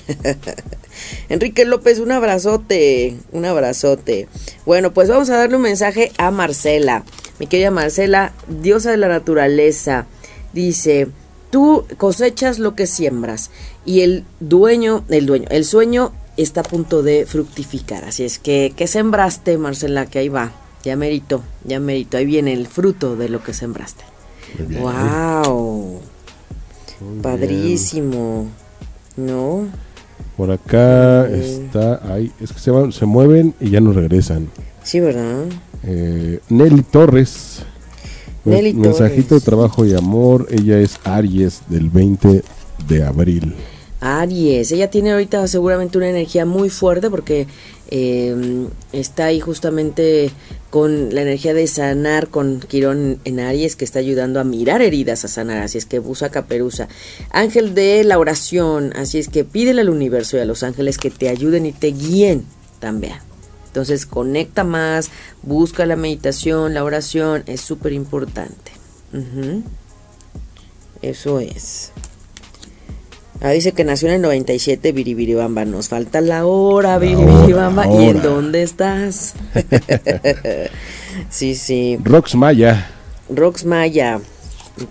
Enrique López, un abrazote, un abrazote. Bueno, pues vamos a darle un mensaje a Marcela. Mi querida Marcela, diosa de la naturaleza, dice, tú cosechas lo que siembras y el dueño, el dueño, el sueño está a punto de fructificar. Así es que, ¿qué sembraste, Marcela? Que ahí va. Ya merito, ya merito. Ahí viene el fruto de lo que sembraste. ¡Wow! Padrísimo. ¿No? Por acá está, ahí, es que se, se mueven y ya no regresan. Sí, ¿verdad? Eh, Nelly Torres. Nelly Mensajito de trabajo y amor. Ella es Aries del 20 de abril. Aries, ella tiene ahorita seguramente una energía muy fuerte porque eh, está ahí justamente con la energía de sanar con Quirón en Aries que está ayudando a mirar heridas a sanar, así es que busa caperuza. Ángel de la oración, así es que pídele al universo y a los ángeles que te ayuden y te guíen también. Entonces conecta más, busca la meditación, la oración, es súper importante. Eso es. Ah, dice que nació en el 97 Biribiribamba. Nos falta la hora, Biribiribamba. ¿Y en dónde estás? sí, sí. Rox Maya. Rox Maya.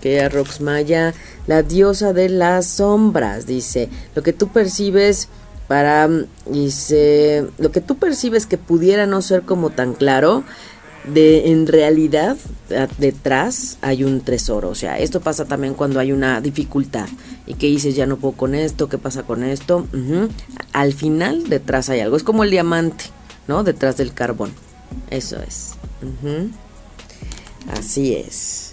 Que Rox Maya, la diosa de las sombras, dice. Lo que tú percibes para. Dice. Lo que tú percibes que pudiera no ser como tan claro de en realidad detrás hay un tesoro. O sea, esto pasa también cuando hay una dificultad y que dices ya no puedo con esto, ¿qué pasa con esto? Al final detrás hay algo. Es como el diamante, ¿no? Detrás del carbón. Eso es. Así es.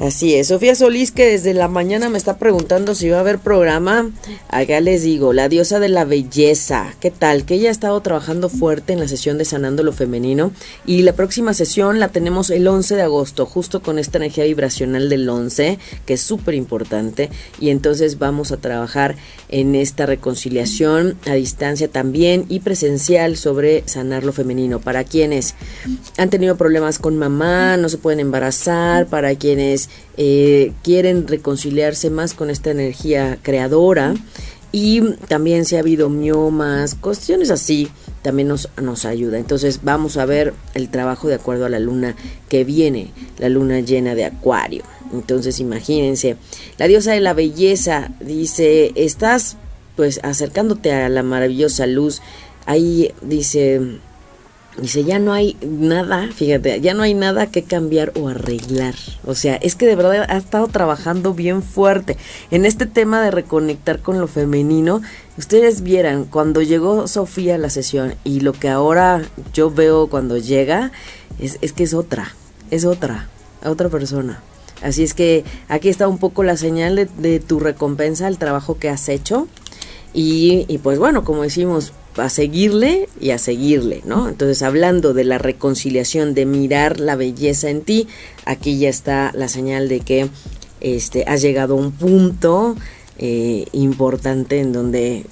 Así es, Sofía Solís que desde la mañana me está preguntando si va a haber programa. Acá les digo, la diosa de la belleza, ¿qué tal? Que ella ha estado trabajando fuerte en la sesión de Sanando lo Femenino y la próxima sesión la tenemos el 11 de agosto, justo con esta energía vibracional del 11, que es súper importante. Y entonces vamos a trabajar en esta reconciliación a distancia también y presencial sobre sanar lo femenino. Para quienes han tenido problemas con mamá, no se pueden embarazar, para quienes eh, quieren reconciliarse más con esta energía creadora y también si ha habido miomas, cuestiones así, también nos, nos ayuda. Entonces vamos a ver el trabajo de acuerdo a la luna que viene, la luna llena de acuario. Entonces imagínense, la diosa de la belleza dice, estás pues acercándote a la maravillosa luz. Ahí dice, Dice, ya no hay nada, fíjate, ya no hay nada que cambiar o arreglar. O sea, es que de verdad ha estado trabajando bien fuerte en este tema de reconectar con lo femenino. Ustedes vieran, cuando llegó Sofía a la sesión y lo que ahora yo veo cuando llega, es, es que es otra, es otra, otra persona. Así es que aquí está un poco la señal de, tu recompensa, el trabajo que has hecho. Y, pues bueno, como decimos, a seguirle y a seguirle, ¿no? Entonces, hablando de la reconciliación, de mirar la belleza en ti, aquí ya está la señal de que este, has llegado a un punto eh, importante en donde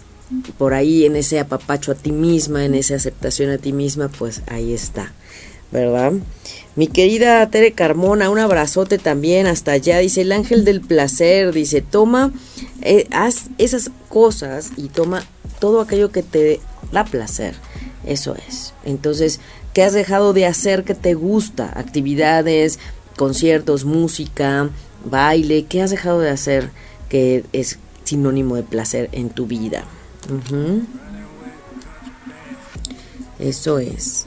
por ahí en ese apapacho a ti misma, en esa aceptación a ti misma, pues ahí está, ¿verdad? Mi querida Tere Carmona, un abrazote también hasta allá. Dice el ángel del placer, dice, toma, eh, haz esas cosas y toma todo aquello que te da placer. Eso es. Entonces, ¿qué has dejado de hacer que te gusta? Actividades, conciertos, música, baile, ¿qué has dejado de hacer que es sinónimo de placer en tu vida? Eso es.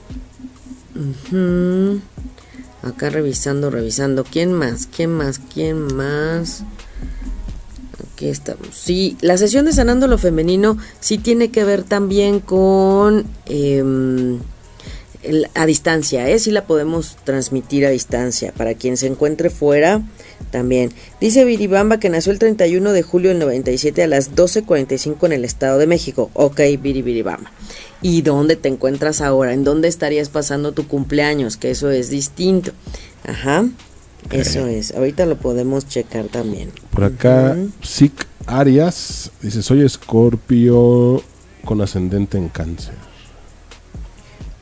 Acá revisando, revisando. ¿Quién más? ¿Quién más? ¿Quién más? Aquí estamos. Sí, la sesión de Sanando lo Femenino sí tiene que ver también con... Em, a distancia, ¿eh? Sí la podemos transmitir a distancia. Para quien se encuentre fuera, también. Dice Viribamba que nació el 31 de julio del 97 a las 12.45 en el Estado de México. Ok, Viribamba. ¿Y dónde te encuentras ahora? ¿En dónde estarías pasando tu cumpleaños? Que eso es distinto. Ajá. Eso es. Ahorita lo podemos checar también. Por acá, uh Arias dice: Soy escorpio con ascendente en cáncer.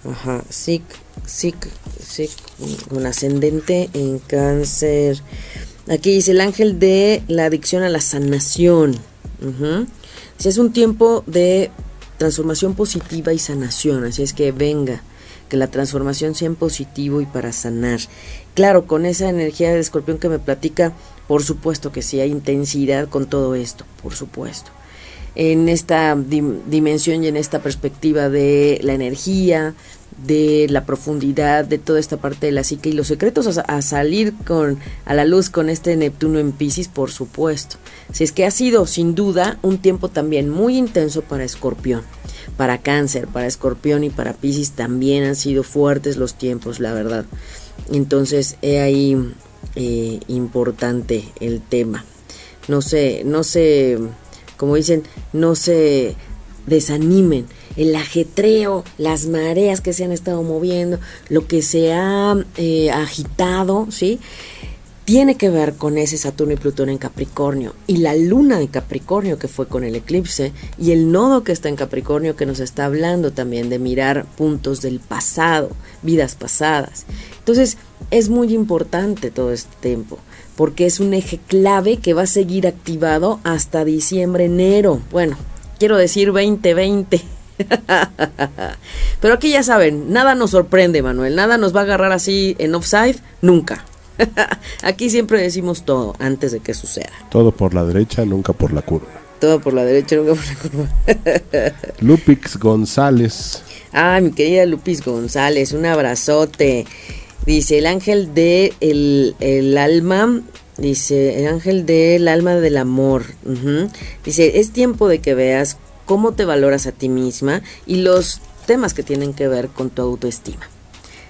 Ajá. Sic, Sic, Sic, con ascendente en cáncer. Aquí dice el ángel de la adicción a la sanación. Si es un tiempo de transformación positiva y sanación, así es que venga, que la transformación sea en positivo y para sanar. Claro, con esa energía de escorpión que me platica, por supuesto que sí hay intensidad con todo esto, por supuesto. En esta dimensión y en esta perspectiva de la energía, de la profundidad de toda esta parte de la psique y los secretos a, salir con a la luz con este Neptuno en Pisces, por supuesto. Si es que ha sido sin duda un tiempo también muy intenso para Escorpión, para Cáncer, para Escorpión y para Pisces también han sido fuertes los tiempos, la verdad. Entonces, he ahí eh, importante el tema. No sé, no sé, como dicen, no se desanimen el ajetreo, las mareas que se han estado moviendo, lo que se ha eh, agitado, ¿sí? Tiene que ver con ese Saturno y Plutón en Capricornio y la luna de Capricornio que fue con el eclipse y el nodo que está en Capricornio que nos está hablando también de mirar puntos del pasado, vidas pasadas. Entonces es muy importante todo este tiempo porque es un eje clave que va a seguir activado hasta diciembre, enero. Bueno, quiero decir 2020. Pero aquí ya saben, nada nos sorprende, Manuel. Nada nos va a agarrar así en offside, nunca. aquí siempre decimos todo antes de que suceda. Todo por la derecha, nunca por la curva. Todo por la derecha, nunca por la curva. Lupix González. Ah, mi querida Lupix González, un abrazote. Dice el ángel de el, alma Dice, el ángel del alma del amor. Dice, es tiempo de que veas cómo te valoras a ti misma y los temas que tienen que ver con tu autoestima.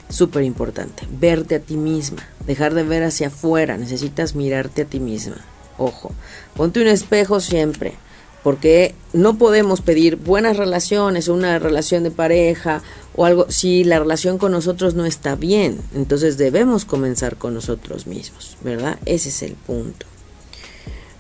Súper importante, verte a ti misma, dejar de ver hacia afuera, necesitas mirarte a ti misma. Ojo, ponte un espejo siempre, porque no podemos pedir buenas relaciones o una relación de pareja o algo si la relación con nosotros no está bien. Entonces debemos comenzar con nosotros mismos, ¿verdad? Ese es el punto.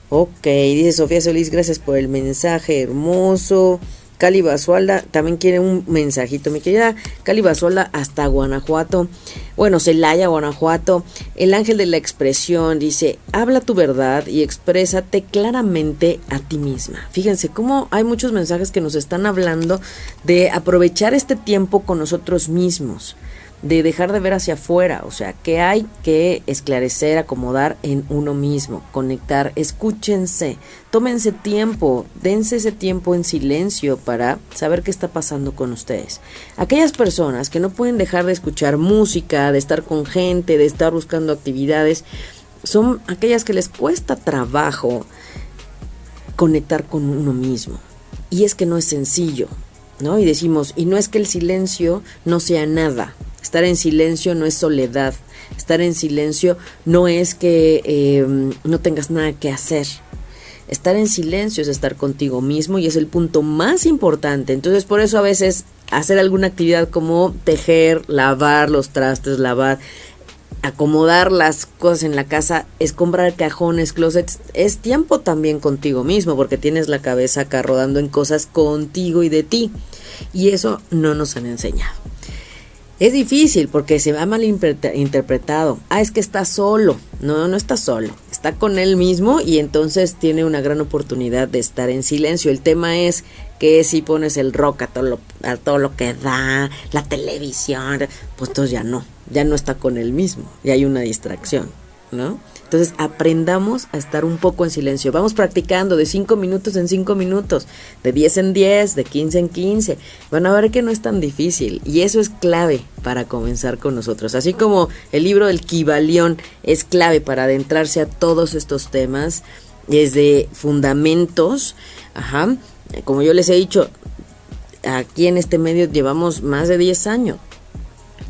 Ok, dice Sofía Solís, gracias por el mensaje hermoso. Cali Basualda también quiere un mensajito. Mi querida Cali Basualda hasta Guanajuato. Bueno, Celaya, Guanajuato. El ángel de la expresión dice, habla tu verdad y exprésate claramente a ti misma. Fíjense cómo hay muchos mensajes que nos están hablando de aprovechar este tiempo con nosotros mismos de dejar de ver hacia afuera, o sea, que hay que esclarecer, acomodar en uno mismo, conectar, escúchense, tómense tiempo, dense ese tiempo en silencio para saber qué está pasando con ustedes. Aquellas personas que no pueden dejar de escuchar música, de estar con gente, de estar buscando actividades, son aquellas que les cuesta trabajo conectar con uno mismo. Y es que no es sencillo, ¿no? Y decimos, y no es que el silencio no sea nada, Estar en silencio no es soledad. Estar en silencio no es que em, no tengas nada que hacer. Estar en silencio es estar contigo mismo y es el punto más importante. Entonces por eso a veces hacer alguna actividad como tejer, lavar los trastes, lavar, acomodar las cosas en la casa, es comprar cajones, closets, es tiempo también contigo mismo porque tienes la cabeza acá rodando en cosas contigo y de ti. Y eso no nos han enseñado. Es difícil porque se va mal interpretado. Ah, es que está solo. No, no está solo. está con él mismo y entonces tiene una gran oportunidad de estar en silencio. El tema es que si pones el rock a todo lo, a todo lo que da, la televisión, pues entonces ya no, ya no está con él mismo, y hay una distracción, ¿no? Entonces aprendamos a estar un poco en silencio. Vamos practicando de 5 minutos en 5 minutos, de 10 en 10, de 15 en 15. Van a ver que no es tan difícil y eso es clave para comenzar con nosotros. Así como el libro del Kibalión es clave para adentrarse a todos estos temas, desde fundamentos, ajá, como yo les he dicho, aquí en este medio llevamos más de 10 años.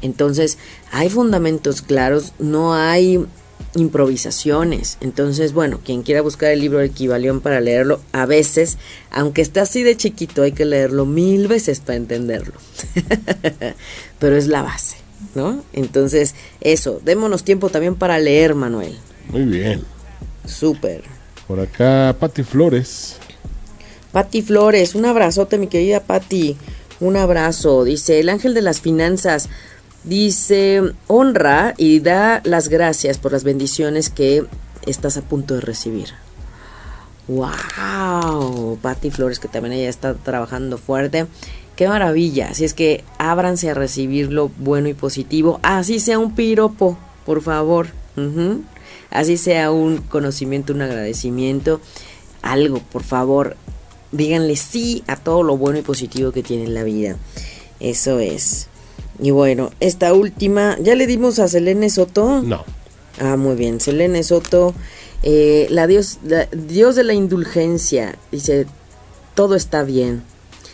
Entonces, hay fundamentos claros, no hay improvisaciones. Entonces, bueno, quien quiera buscar el libro Equivalión para leerlo, a veces, aunque está así de chiquito, hay que leerlo mil veces para entenderlo. Pero es la base, ¿no? Entonces, eso, démonos tiempo también para leer, Manuel. Muy bien. Súper. Por acá, Pati Flores. Pati Flores, un abrazote, mi querida Pati. Un abrazo. Dice, el ángel de las finanzas. Dice, honra y da las gracias por las bendiciones que estás a punto de recibir. ¡Wow! Patti Flores, que también ella está trabajando fuerte. ¡Qué maravilla! Así es que ábranse a recibir lo bueno y positivo. Así sea un piropo, por favor. Así sea un conocimiento, un agradecimiento. Algo, por favor. Díganle sí a todo lo bueno y positivo que tiene en la vida. Eso es. Y bueno, esta última, ¿ya le dimos a Selene Soto? No. Ah, muy bien, Selene Soto, eh, la, Dios, Dios de la indulgencia, dice, todo está bien.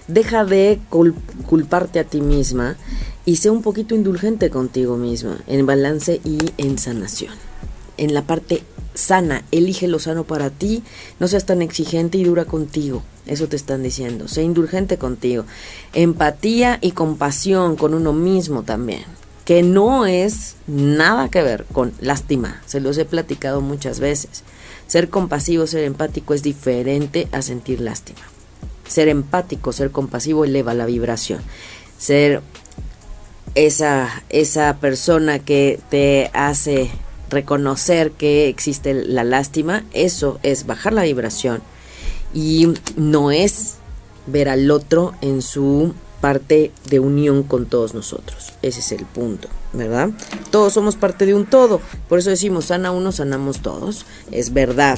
Deja de culparte a ti misma y sé un poquito indulgente contigo misma, en balance y en sanación. En la parte sana, elige lo sano para ti, no seas tan exigente y dura contigo. Eso te están diciendo. Sé indulgente contigo. Empatía y compasión con uno mismo también. Que no es nada que ver con lástima. Se los he platicado muchas veces. Ser compasivo, ser empático es diferente a sentir lástima. Ser empático, ser compasivo eleva la vibración. Ser esa, esa persona que te hace reconocer que existe la lástima, eso es bajar la vibración y no es ver al otro en su parte de unión con todos nosotros. Ese es el punto, ¿verdad? Todos somos parte de un todo. Por eso decimos, sana uno, sanamos todos. Es verdad.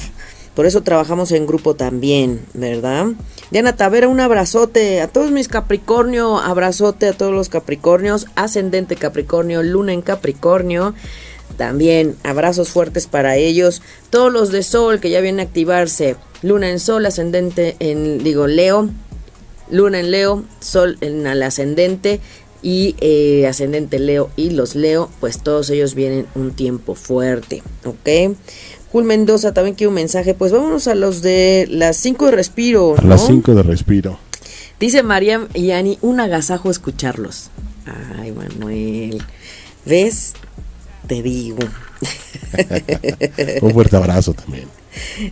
Por eso trabajamos en grupo también, ¿verdad? Diana Tavera, un abrazote a todos mis Capricornio, abrazote a todos los Capricornios, ascendente Capricornio, luna en Capricornio. También abrazos fuertes para ellos. Todos los de Sol que ya vienen a activarse. Luna en Sol, ascendente en, digo, Leo. Luna en Leo, Sol en el ascendente y eh, ascendente Leo y los Leo, pues todos ellos vienen un tiempo fuerte, ¿ok? Jul Mendoza también quiere un mensaje, pues vámonos a los de las 5 de respiro. A las 5 de respiro. Dice María y Ani, un agasajo escucharlos. Ay, Manuel. ¿Ves? Te digo. Un fuerte abrazo también.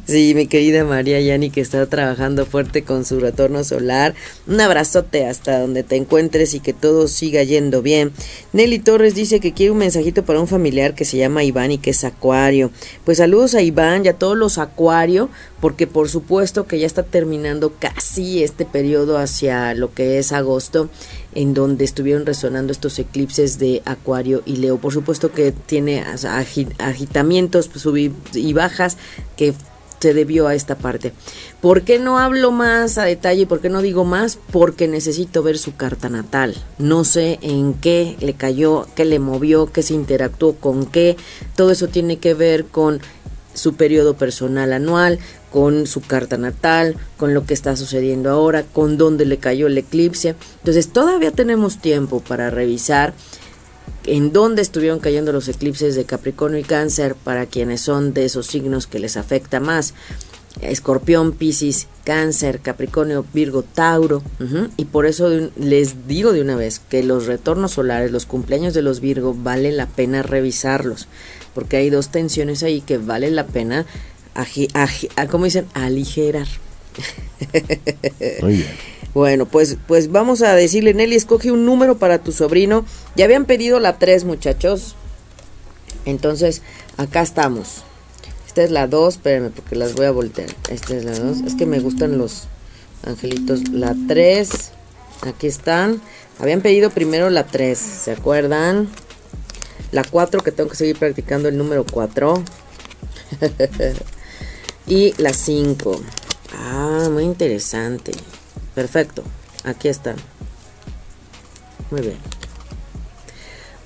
Sí, mi querida María Yani que está trabajando fuerte con su retorno solar. Un abrazote hasta donde te encuentres y que todo siga yendo bien. Nelly Torres dice que quiere un mensajito para un familiar que se llama Iván y que es acuario. Pues saludos a Iván y a todos los acuario, porque por supuesto que ya está terminando casi este periodo hacia lo que es agosto en donde estuvieron resonando estos eclipses de Acuario y Leo. Por supuesto que tiene agitamientos sub y bajas que se debió a esta parte. ¿Por qué no hablo más a detalle? ¿Por qué no digo más? Porque necesito ver su carta natal. No sé en qué le cayó, qué le movió, qué se interactuó con qué. Todo eso tiene que ver con su periodo personal anual, con su carta natal, con lo que está sucediendo ahora, con dónde le cayó el eclipse. Entonces todavía tenemos tiempo para revisar en dónde estuvieron cayendo los eclipses de Capricornio y Cáncer para quienes son de esos signos que les afecta más. Escorpión, Piscis, Cáncer, Capricornio, Virgo, Tauro. Y por eso les digo de una vez que los retornos solares, los cumpleaños de los Virgo, vale la pena revisarlos. Porque hay dos tensiones ahí que vale la pena como dicen, aligerar. Muy bien. Bueno, pues, pues vamos a decirle, Nelly, escoge un número para tu sobrino. Ya habían pedido la 3, muchachos. Entonces, acá estamos. Esta es la 2, espérenme porque las voy a voltear. Esta es la 2. Es que me gustan los angelitos. La 3, aquí están. Habían pedido primero la 3, ¿se acuerdan? La 4 que tengo que seguir practicando el número 4. y la 5. Ah, muy interesante. Perfecto. Aquí están. Muy bien.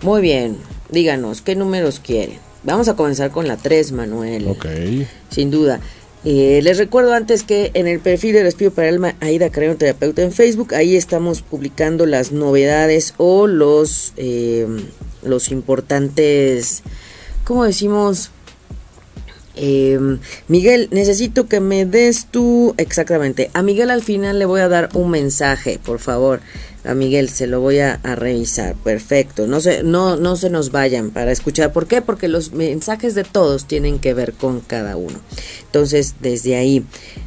Muy bien. Díganos, ¿qué números quieren? Vamos a comenzar con la 3, Manuel. Ok. Sin duda. Eh, les recuerdo antes que en el perfil de Respiro para el Alma, Aida Carrero Terapeuta en Facebook, ahí estamos publicando las novedades o los, eh, los importantes, ¿cómo decimos? Eh, Miguel, necesito que me des tú exactamente. A Miguel al final le voy a dar un mensaje, por favor. A Miguel se lo voy a, a, revisar. Perfecto. No se, no, no se nos vayan para escuchar. ¿Por qué? Porque los mensajes de todos tienen que ver con cada uno. Entonces, desde ahí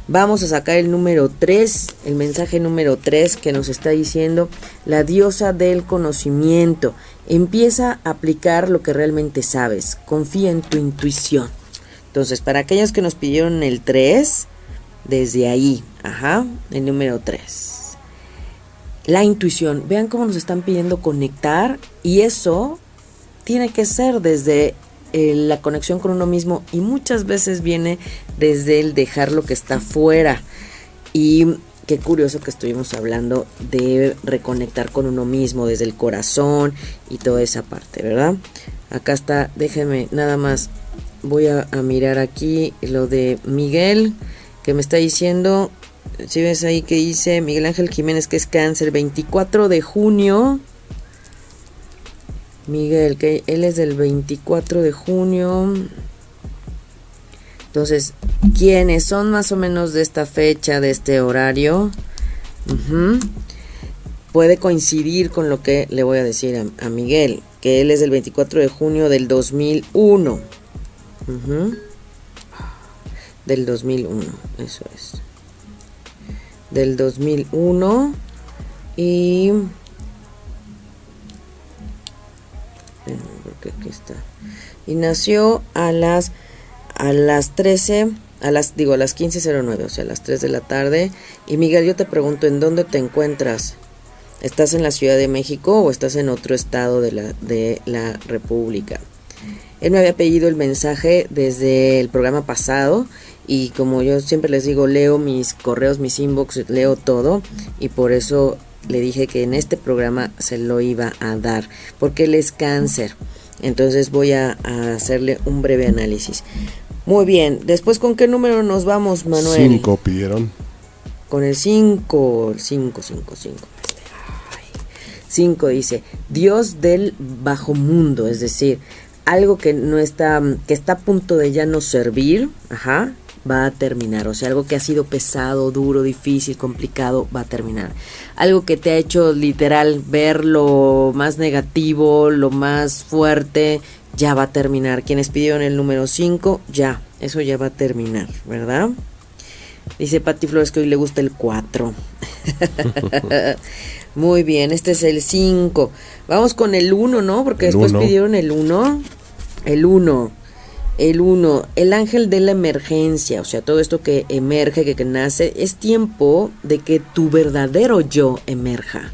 vamos a sacar el número 3, el mensaje número 3 que nos está diciendo la diosa del conocimiento. Empieza a aplicar lo que realmente sabes. Confía en tu intuición. Entonces, para aquellos que nos pidieron el 3, desde ahí, ajá, el número 3. La intuición, vean cómo nos están pidiendo conectar y eso tiene que ser desde eh, la conexión con uno mismo y muchas veces viene desde el dejar lo que está fuera. Y qué curioso que estuvimos hablando de reconectar con uno mismo desde el corazón y toda esa parte, ¿verdad? Acá está, déjenme nada más voy a, mirar aquí lo de Miguel que me está diciendo si ves ahí que dice Miguel Ángel Jiménez que es cáncer 24 de junio. Miguel que él es del 24 de junio. Entonces quiénes son más o menos de esta fecha de este horario puede coincidir con lo que le voy a decir a, a Miguel que él es del 24 de junio del 2001 Uh -huh. Del 2001, eso es. Del 2001 y... Porque aquí está. Y nació a las a las 13, a las digo a las 15:09, o sea, a las 3 de la tarde. Y Miguel, yo te pregunto, ¿en dónde te encuentras? ¿Estás en la Ciudad de México o estás en otro estado de la de la República? Él me había pedido el mensaje desde el programa pasado y como yo siempre les digo, leo mis correos, mis inbox, leo todo y por eso le dije que en este programa se lo iba a dar, porque él es cáncer. Entonces voy a, a hacerle un breve análisis. Muy bien, después con qué número nos vamos, Manuel? 5 pidieron. Con el 5, el 5, 5, 5. 5 dice, Dios del bajo mundo, es decir, algo que no está, que está a punto de ya no servir, ajá, va a terminar. O sea, algo que ha sido pesado, duro, difícil, complicado, va a terminar. Algo que te ha hecho literal ver lo más negativo, lo más fuerte, ya va a terminar. Quienes pidieron el número 5, ya, eso ya va a terminar, ¿verdad? Dice Patti Flores que hoy le gusta el 4. Muy bien, este es el 5. Vamos con el 1, ¿no? Porque El después uno. pidieron el 1. El 1. El 1. El ángel de la emergencia. O sea, todo esto que emerge, que, nace. Es tiempo de que tu verdadero yo emerja.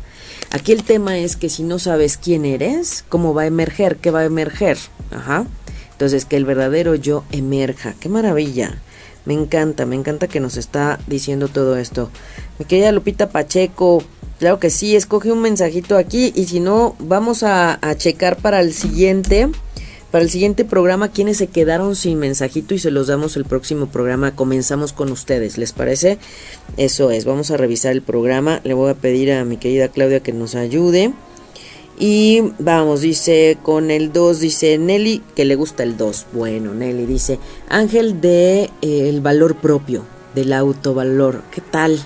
Aquí el tema es que si no sabes quién eres, ¿cómo va a emerger? ¿Qué va a emerger? Ajá. Entonces, que el verdadero yo emerja. ¡Qué maravilla! Me encanta, me encanta que nos está diciendo todo esto. Mi querida Lupita Pacheco, claro que sí, escoge un mensajito aquí y si no, vamos a checar para el siguiente, para el siguiente programa quienes se quedaron sin mensajito y se los damos el próximo programa. Comenzamos con ustedes, ¿les parece? Eso es, vamos a revisar el programa. Le voy a pedir a mi querida Claudia que nos ayude. Y vamos, dice con el 2, dice Nelly que le gusta el 2. Bueno, Nelly dice ángel de eh, el valor propio, del autovalor. ¿Qué tal?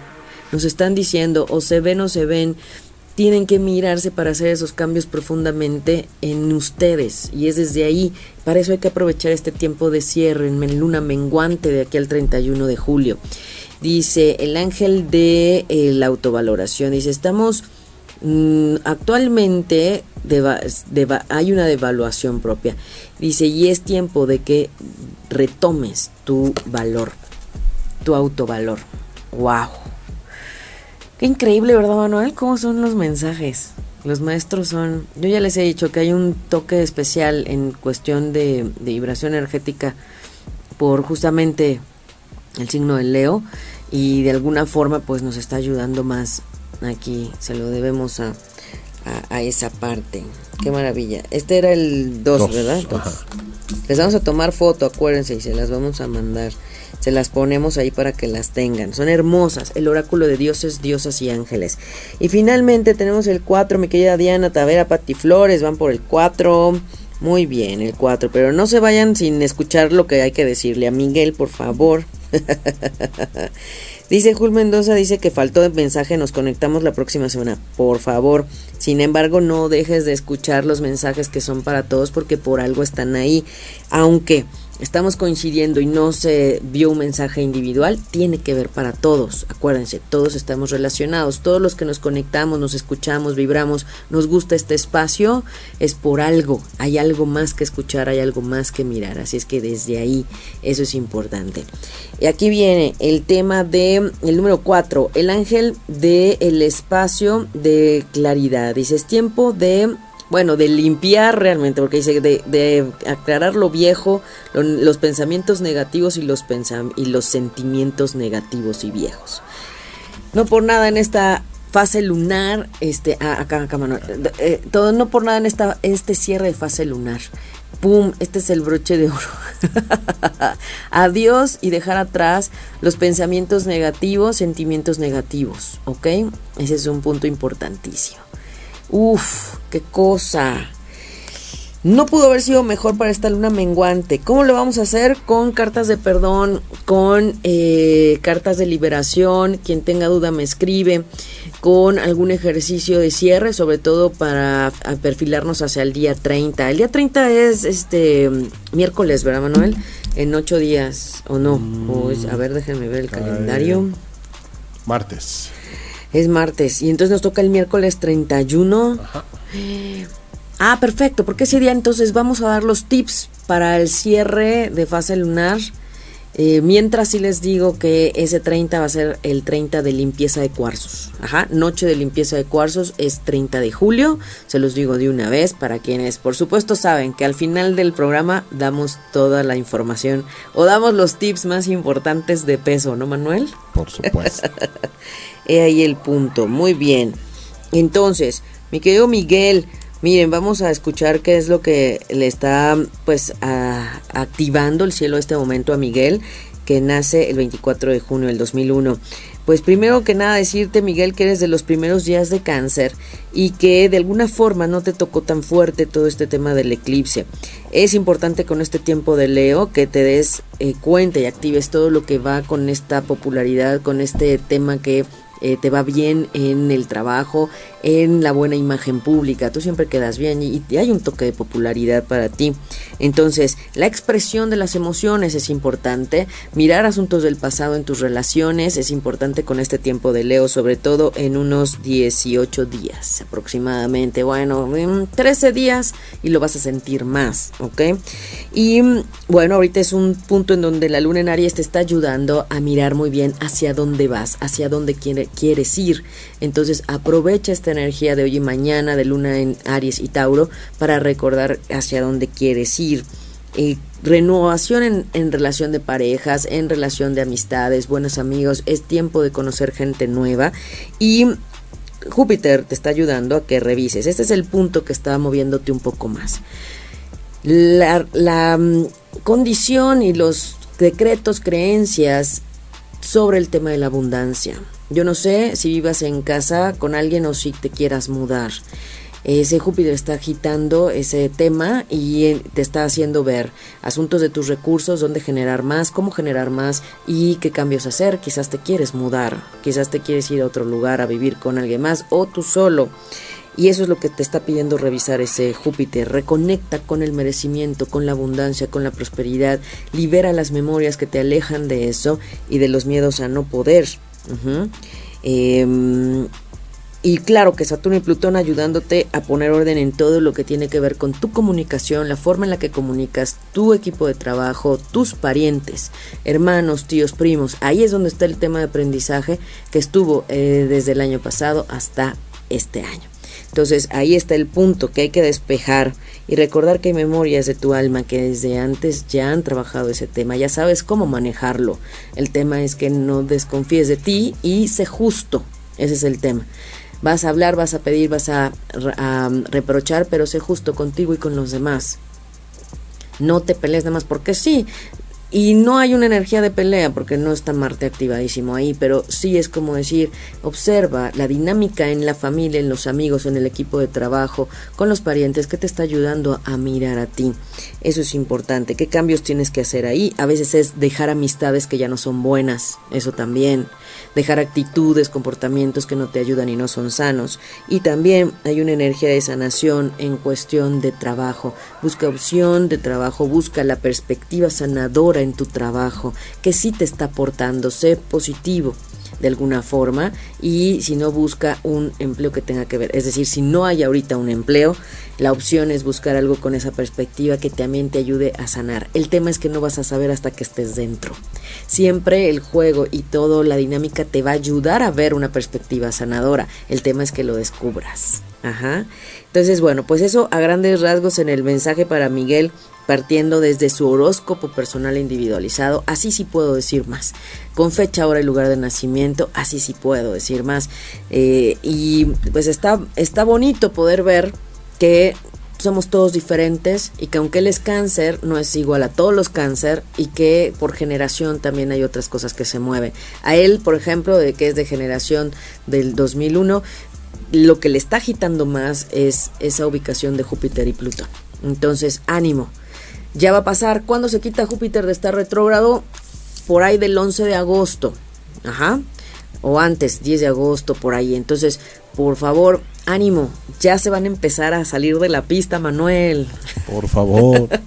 Nos están diciendo o se ven o se ven. Tienen que mirarse para hacer esos cambios profundamente en ustedes. Y es desde ahí. Para eso hay que aprovechar este tiempo de cierre en luna menguante de aquí al 31 de julio. Dice el ángel de eh, la autovaloración. Dice, estamos mm, actualmente hay una devaluación propia. Dice, y es tiempo de que retomes tu valor, tu autovalor. ¡Wow! Qué increíble, ¿verdad, Manuel? ¿Cómo son los mensajes? Los maestros son, yo ya les he dicho que hay un toque especial en cuestión de, de vibración energética por justamente el signo del Leo y de alguna forma pues nos está ayudando más aquí, se lo debemos a, a, esa parte. Qué maravilla. Este era el 2, ¿verdad? Les vamos a tomar foto, acuérdense, y se las vamos a mandar. Se las ponemos ahí para que las tengan. Son hermosas. El oráculo de dioses, diosas y ángeles. Y finalmente tenemos el 4, mi querida Diana Tavera, Pati Flores. Van por el 4. Muy bien, el 4. Pero no se vayan sin escuchar lo que hay que decirle a Miguel, por favor. Dice Jul Mendoza, dice que faltó el mensaje, nos conectamos la próxima semana. Por favor, sin embargo, no dejes de escuchar los mensajes que son para todos porque por algo están ahí. Aunque estamos coincidiendo y no se vio un mensaje individual, tiene que ver para todos. Acuérdense, todos estamos relacionados, todos los que nos conectamos, nos escuchamos, vibramos, nos gusta este espacio, es por algo, hay algo más que escuchar, hay algo más que mirar, así es que desde ahí eso es importante. Y aquí viene el tema de el número 4, el ángel del el espacio de claridad. Dice, es tiempo de bueno, de limpiar realmente, porque dice de, aclarar lo viejo, los pensamientos negativos y los, y los sentimientos negativos y viejos. No por nada en esta fase lunar, este, ah, acá, acá, eh, todo, no por nada en esta, este cierre de fase lunar. ¡Pum! Este es el broche de oro. Adiós y dejar atrás los pensamientos negativos, sentimientos negativos, ¿ok? Ese es un punto importantísimo. Uf, qué cosa. No pudo haber sido mejor para esta luna menguante. ¿Cómo lo vamos a hacer? Con cartas de perdón, con eh, cartas de liberación. Quien tenga duda me escribe. Con algún ejercicio de cierre, sobre todo para perfilarnos hacia el día 30. El día 30 es este miércoles, ¿verdad, Manuel? En ocho días, ¿o no? a ver, déjenme ver el calendario. Martes. Es martes. Y entonces nos toca el miércoles 31. Ajá. Ah, perfecto. Porque ese día entonces vamos a dar los tips para el cierre de fase lunar. Eh, mientras sí les digo que ese 30 va a ser el 30 de limpieza de cuarzos. Ajá, noche de limpieza de cuarzos es 30 de julio. Se los digo de una vez para quienes por supuesto saben que al final del programa damos toda la información o damos los tips más importantes de peso, ¿no, Manuel? Por supuesto. He ahí el punto. Muy bien. Entonces, mi querido Miguel, miren, vamos a escuchar qué es lo que le está pues activando el cielo a este momento a Miguel, que nace el 24 de junio del 2001. Pues primero que nada decirte, Miguel, que eres de los primeros días de cáncer y que de alguna forma no te tocó tan fuerte todo este tema del eclipse. Es importante con este tiempo de Leo que te des eh, cuenta y actives todo lo que va con esta popularidad, con este tema que eh, te va bien en el trabajo, en la buena imagen pública, tú siempre quedas bien y, hay un toque de popularidad para ti. Entonces, la expresión de las emociones es importante, mirar asuntos del pasado en tus relaciones es importante con este tiempo de Leo, sobre todo en unos 18 días aproximadamente, bueno, 13 días y lo vas a sentir más, ¿ok? Y bueno, ahorita es un punto en donde la luna en Aries te está ayudando a mirar muy bien hacia dónde vas, hacia dónde quieres ir. Entonces, aprovecha este energía de hoy y mañana de luna en Aries y Tauro para recordar hacia dónde quieres ir. Eh, renovación en, en, relación de parejas, en relación de amistades, buenos amigos, es tiempo de conocer gente nueva y Júpiter te está ayudando a que revises. Este es el punto que está moviéndote un poco más. La, la mm, condición y los decretos, creencias sobre el tema de la abundancia. Yo no sé si vivas en casa con alguien o si te quieras mudar. Ese Júpiter está agitando ese tema y eh, te está haciendo ver asuntos de tus recursos, dónde generar más, cómo generar más y qué cambios hacer. Quizás te quieres mudar, quizás te quieres ir a otro lugar a vivir con alguien más o tú solo. Y eso es lo que te está pidiendo revisar ese Júpiter. Reconecta con el merecimiento, con la abundancia, con la prosperidad. Libera las memorias que te alejan de eso y de los miedos a no poder. Em, Y claro que Saturno y Plutón ayudándote a poner orden en todo lo que tiene que ver con tu comunicación, la forma en la que comunicas, tu equipo de trabajo, tus parientes, hermanos, tíos, primos. Ahí es donde está el tema de aprendizaje que estuvo eh, desde el año pasado hasta este año. Entonces ahí está el punto que hay que despejar y recordar que hay memorias de tu alma que desde antes ya han trabajado ese tema, ya sabes cómo manejarlo. El tema es que no desconfíes de ti y sé justo, ese es el tema. Vas a hablar, vas a pedir, vas a, reprochar, pero sé justo contigo y con los demás. No te pelees nada más porque sí. Y no hay una energía de pelea porque no está Marte activadísimo ahí, pero sí es como decir, observa la dinámica en la familia, en los amigos, en el equipo de trabajo, con los parientes que te está ayudando a mirar a ti. Eso es importante. ¿Qué cambios tienes que hacer ahí? A veces es dejar amistades que ya no son buenas, eso también. Dejar actitudes, comportamientos que no te ayudan y no son sanos. Y también hay una energía de sanación en cuestión de trabajo. Busca opción de trabajo, busca la perspectiva sanadora en tu trabajo, que sí te está aportando, sé positivo de alguna forma y si no busca un empleo que tenga que ver. Es decir, si no hay ahorita un empleo, la opción es buscar algo con esa perspectiva que también te ayude a sanar. El tema es que no vas a saber hasta que estés dentro. Siempre el juego y toda la dinámica te va a ayudar a ver una perspectiva sanadora. El tema es que lo descubras. Ajá. Entonces, bueno, pues eso a grandes rasgos en el mensaje para Miguel partiendo desde su horóscopo personal individualizado, así sí puedo decir más. Con fecha, hora y lugar de nacimiento, así sí puedo decir más. Eh, y pues está, está bonito poder ver que somos todos diferentes y que aunque él es cáncer, no es igual a todos los cáncer y que por generación también hay otras cosas que se mueven. A él, por ejemplo, de que es de generación del 2001, lo que le está agitando más es esa ubicación de Júpiter y Plutón. Entonces, ánimo ya va a pasar. ¿Cuándo se quita Júpiter de estar retrógrado? Por ahí del 11 de agosto. Ajá. O antes, 10 de agosto, por ahí. Entonces, por favor, ánimo. Ya se van a empezar a salir de la pista, Manuel. Por favor.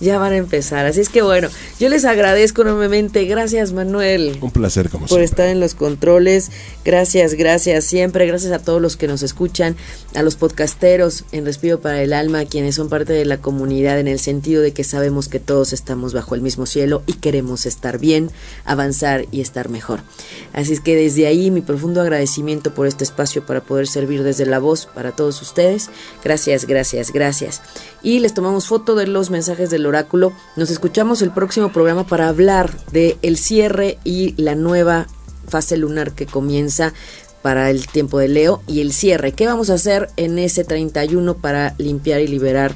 ya van a empezar. Así es que bueno, yo les agradezco enormemente. Gracias, Manuel. Un placer, como Por estar en los controles. Gracias, gracias siempre. Gracias a todos los que nos escuchan, a los podcasteros en Respiro para el Alma, quienes son parte de la comunidad en el sentido de que sabemos que todos estamos bajo el mismo cielo y queremos estar bien, avanzar y estar mejor. Así es que desde ahí mi profundo agradecimiento por este espacio para poder servir desde la voz para todos ustedes. Gracias, gracias, gracias. Y les tomamos foto de los mensajes del oráculo. Nos escuchamos el próximo programa para hablar de el cierre y la nueva fase lunar que comienza para el tiempo de Leo y el cierre. ¿Qué vamos a hacer en ese 31 para limpiar y liberar?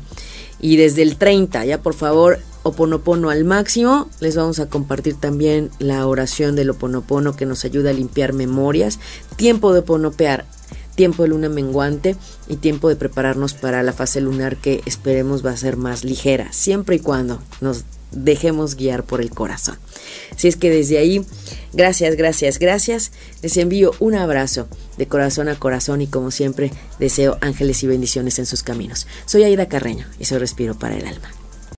Y desde el 30, ya por favor, Oponopono al máximo. Les vamos a compartir también la oración del Oponopono que nos ayuda a limpiar memorias. Tiempo de oponopear tiempo de luna menguante y tiempo de prepararnos para la fase lunar que esperemos va a ser más ligera, siempre y cuando nos dejemos guiar por el corazón. Así es que desde ahí, gracias, gracias, gracias. Les envío un abrazo de corazón a corazón y como siempre deseo ángeles y bendiciones en sus caminos. Soy Aida Carreño y soy Respiro para el Alma.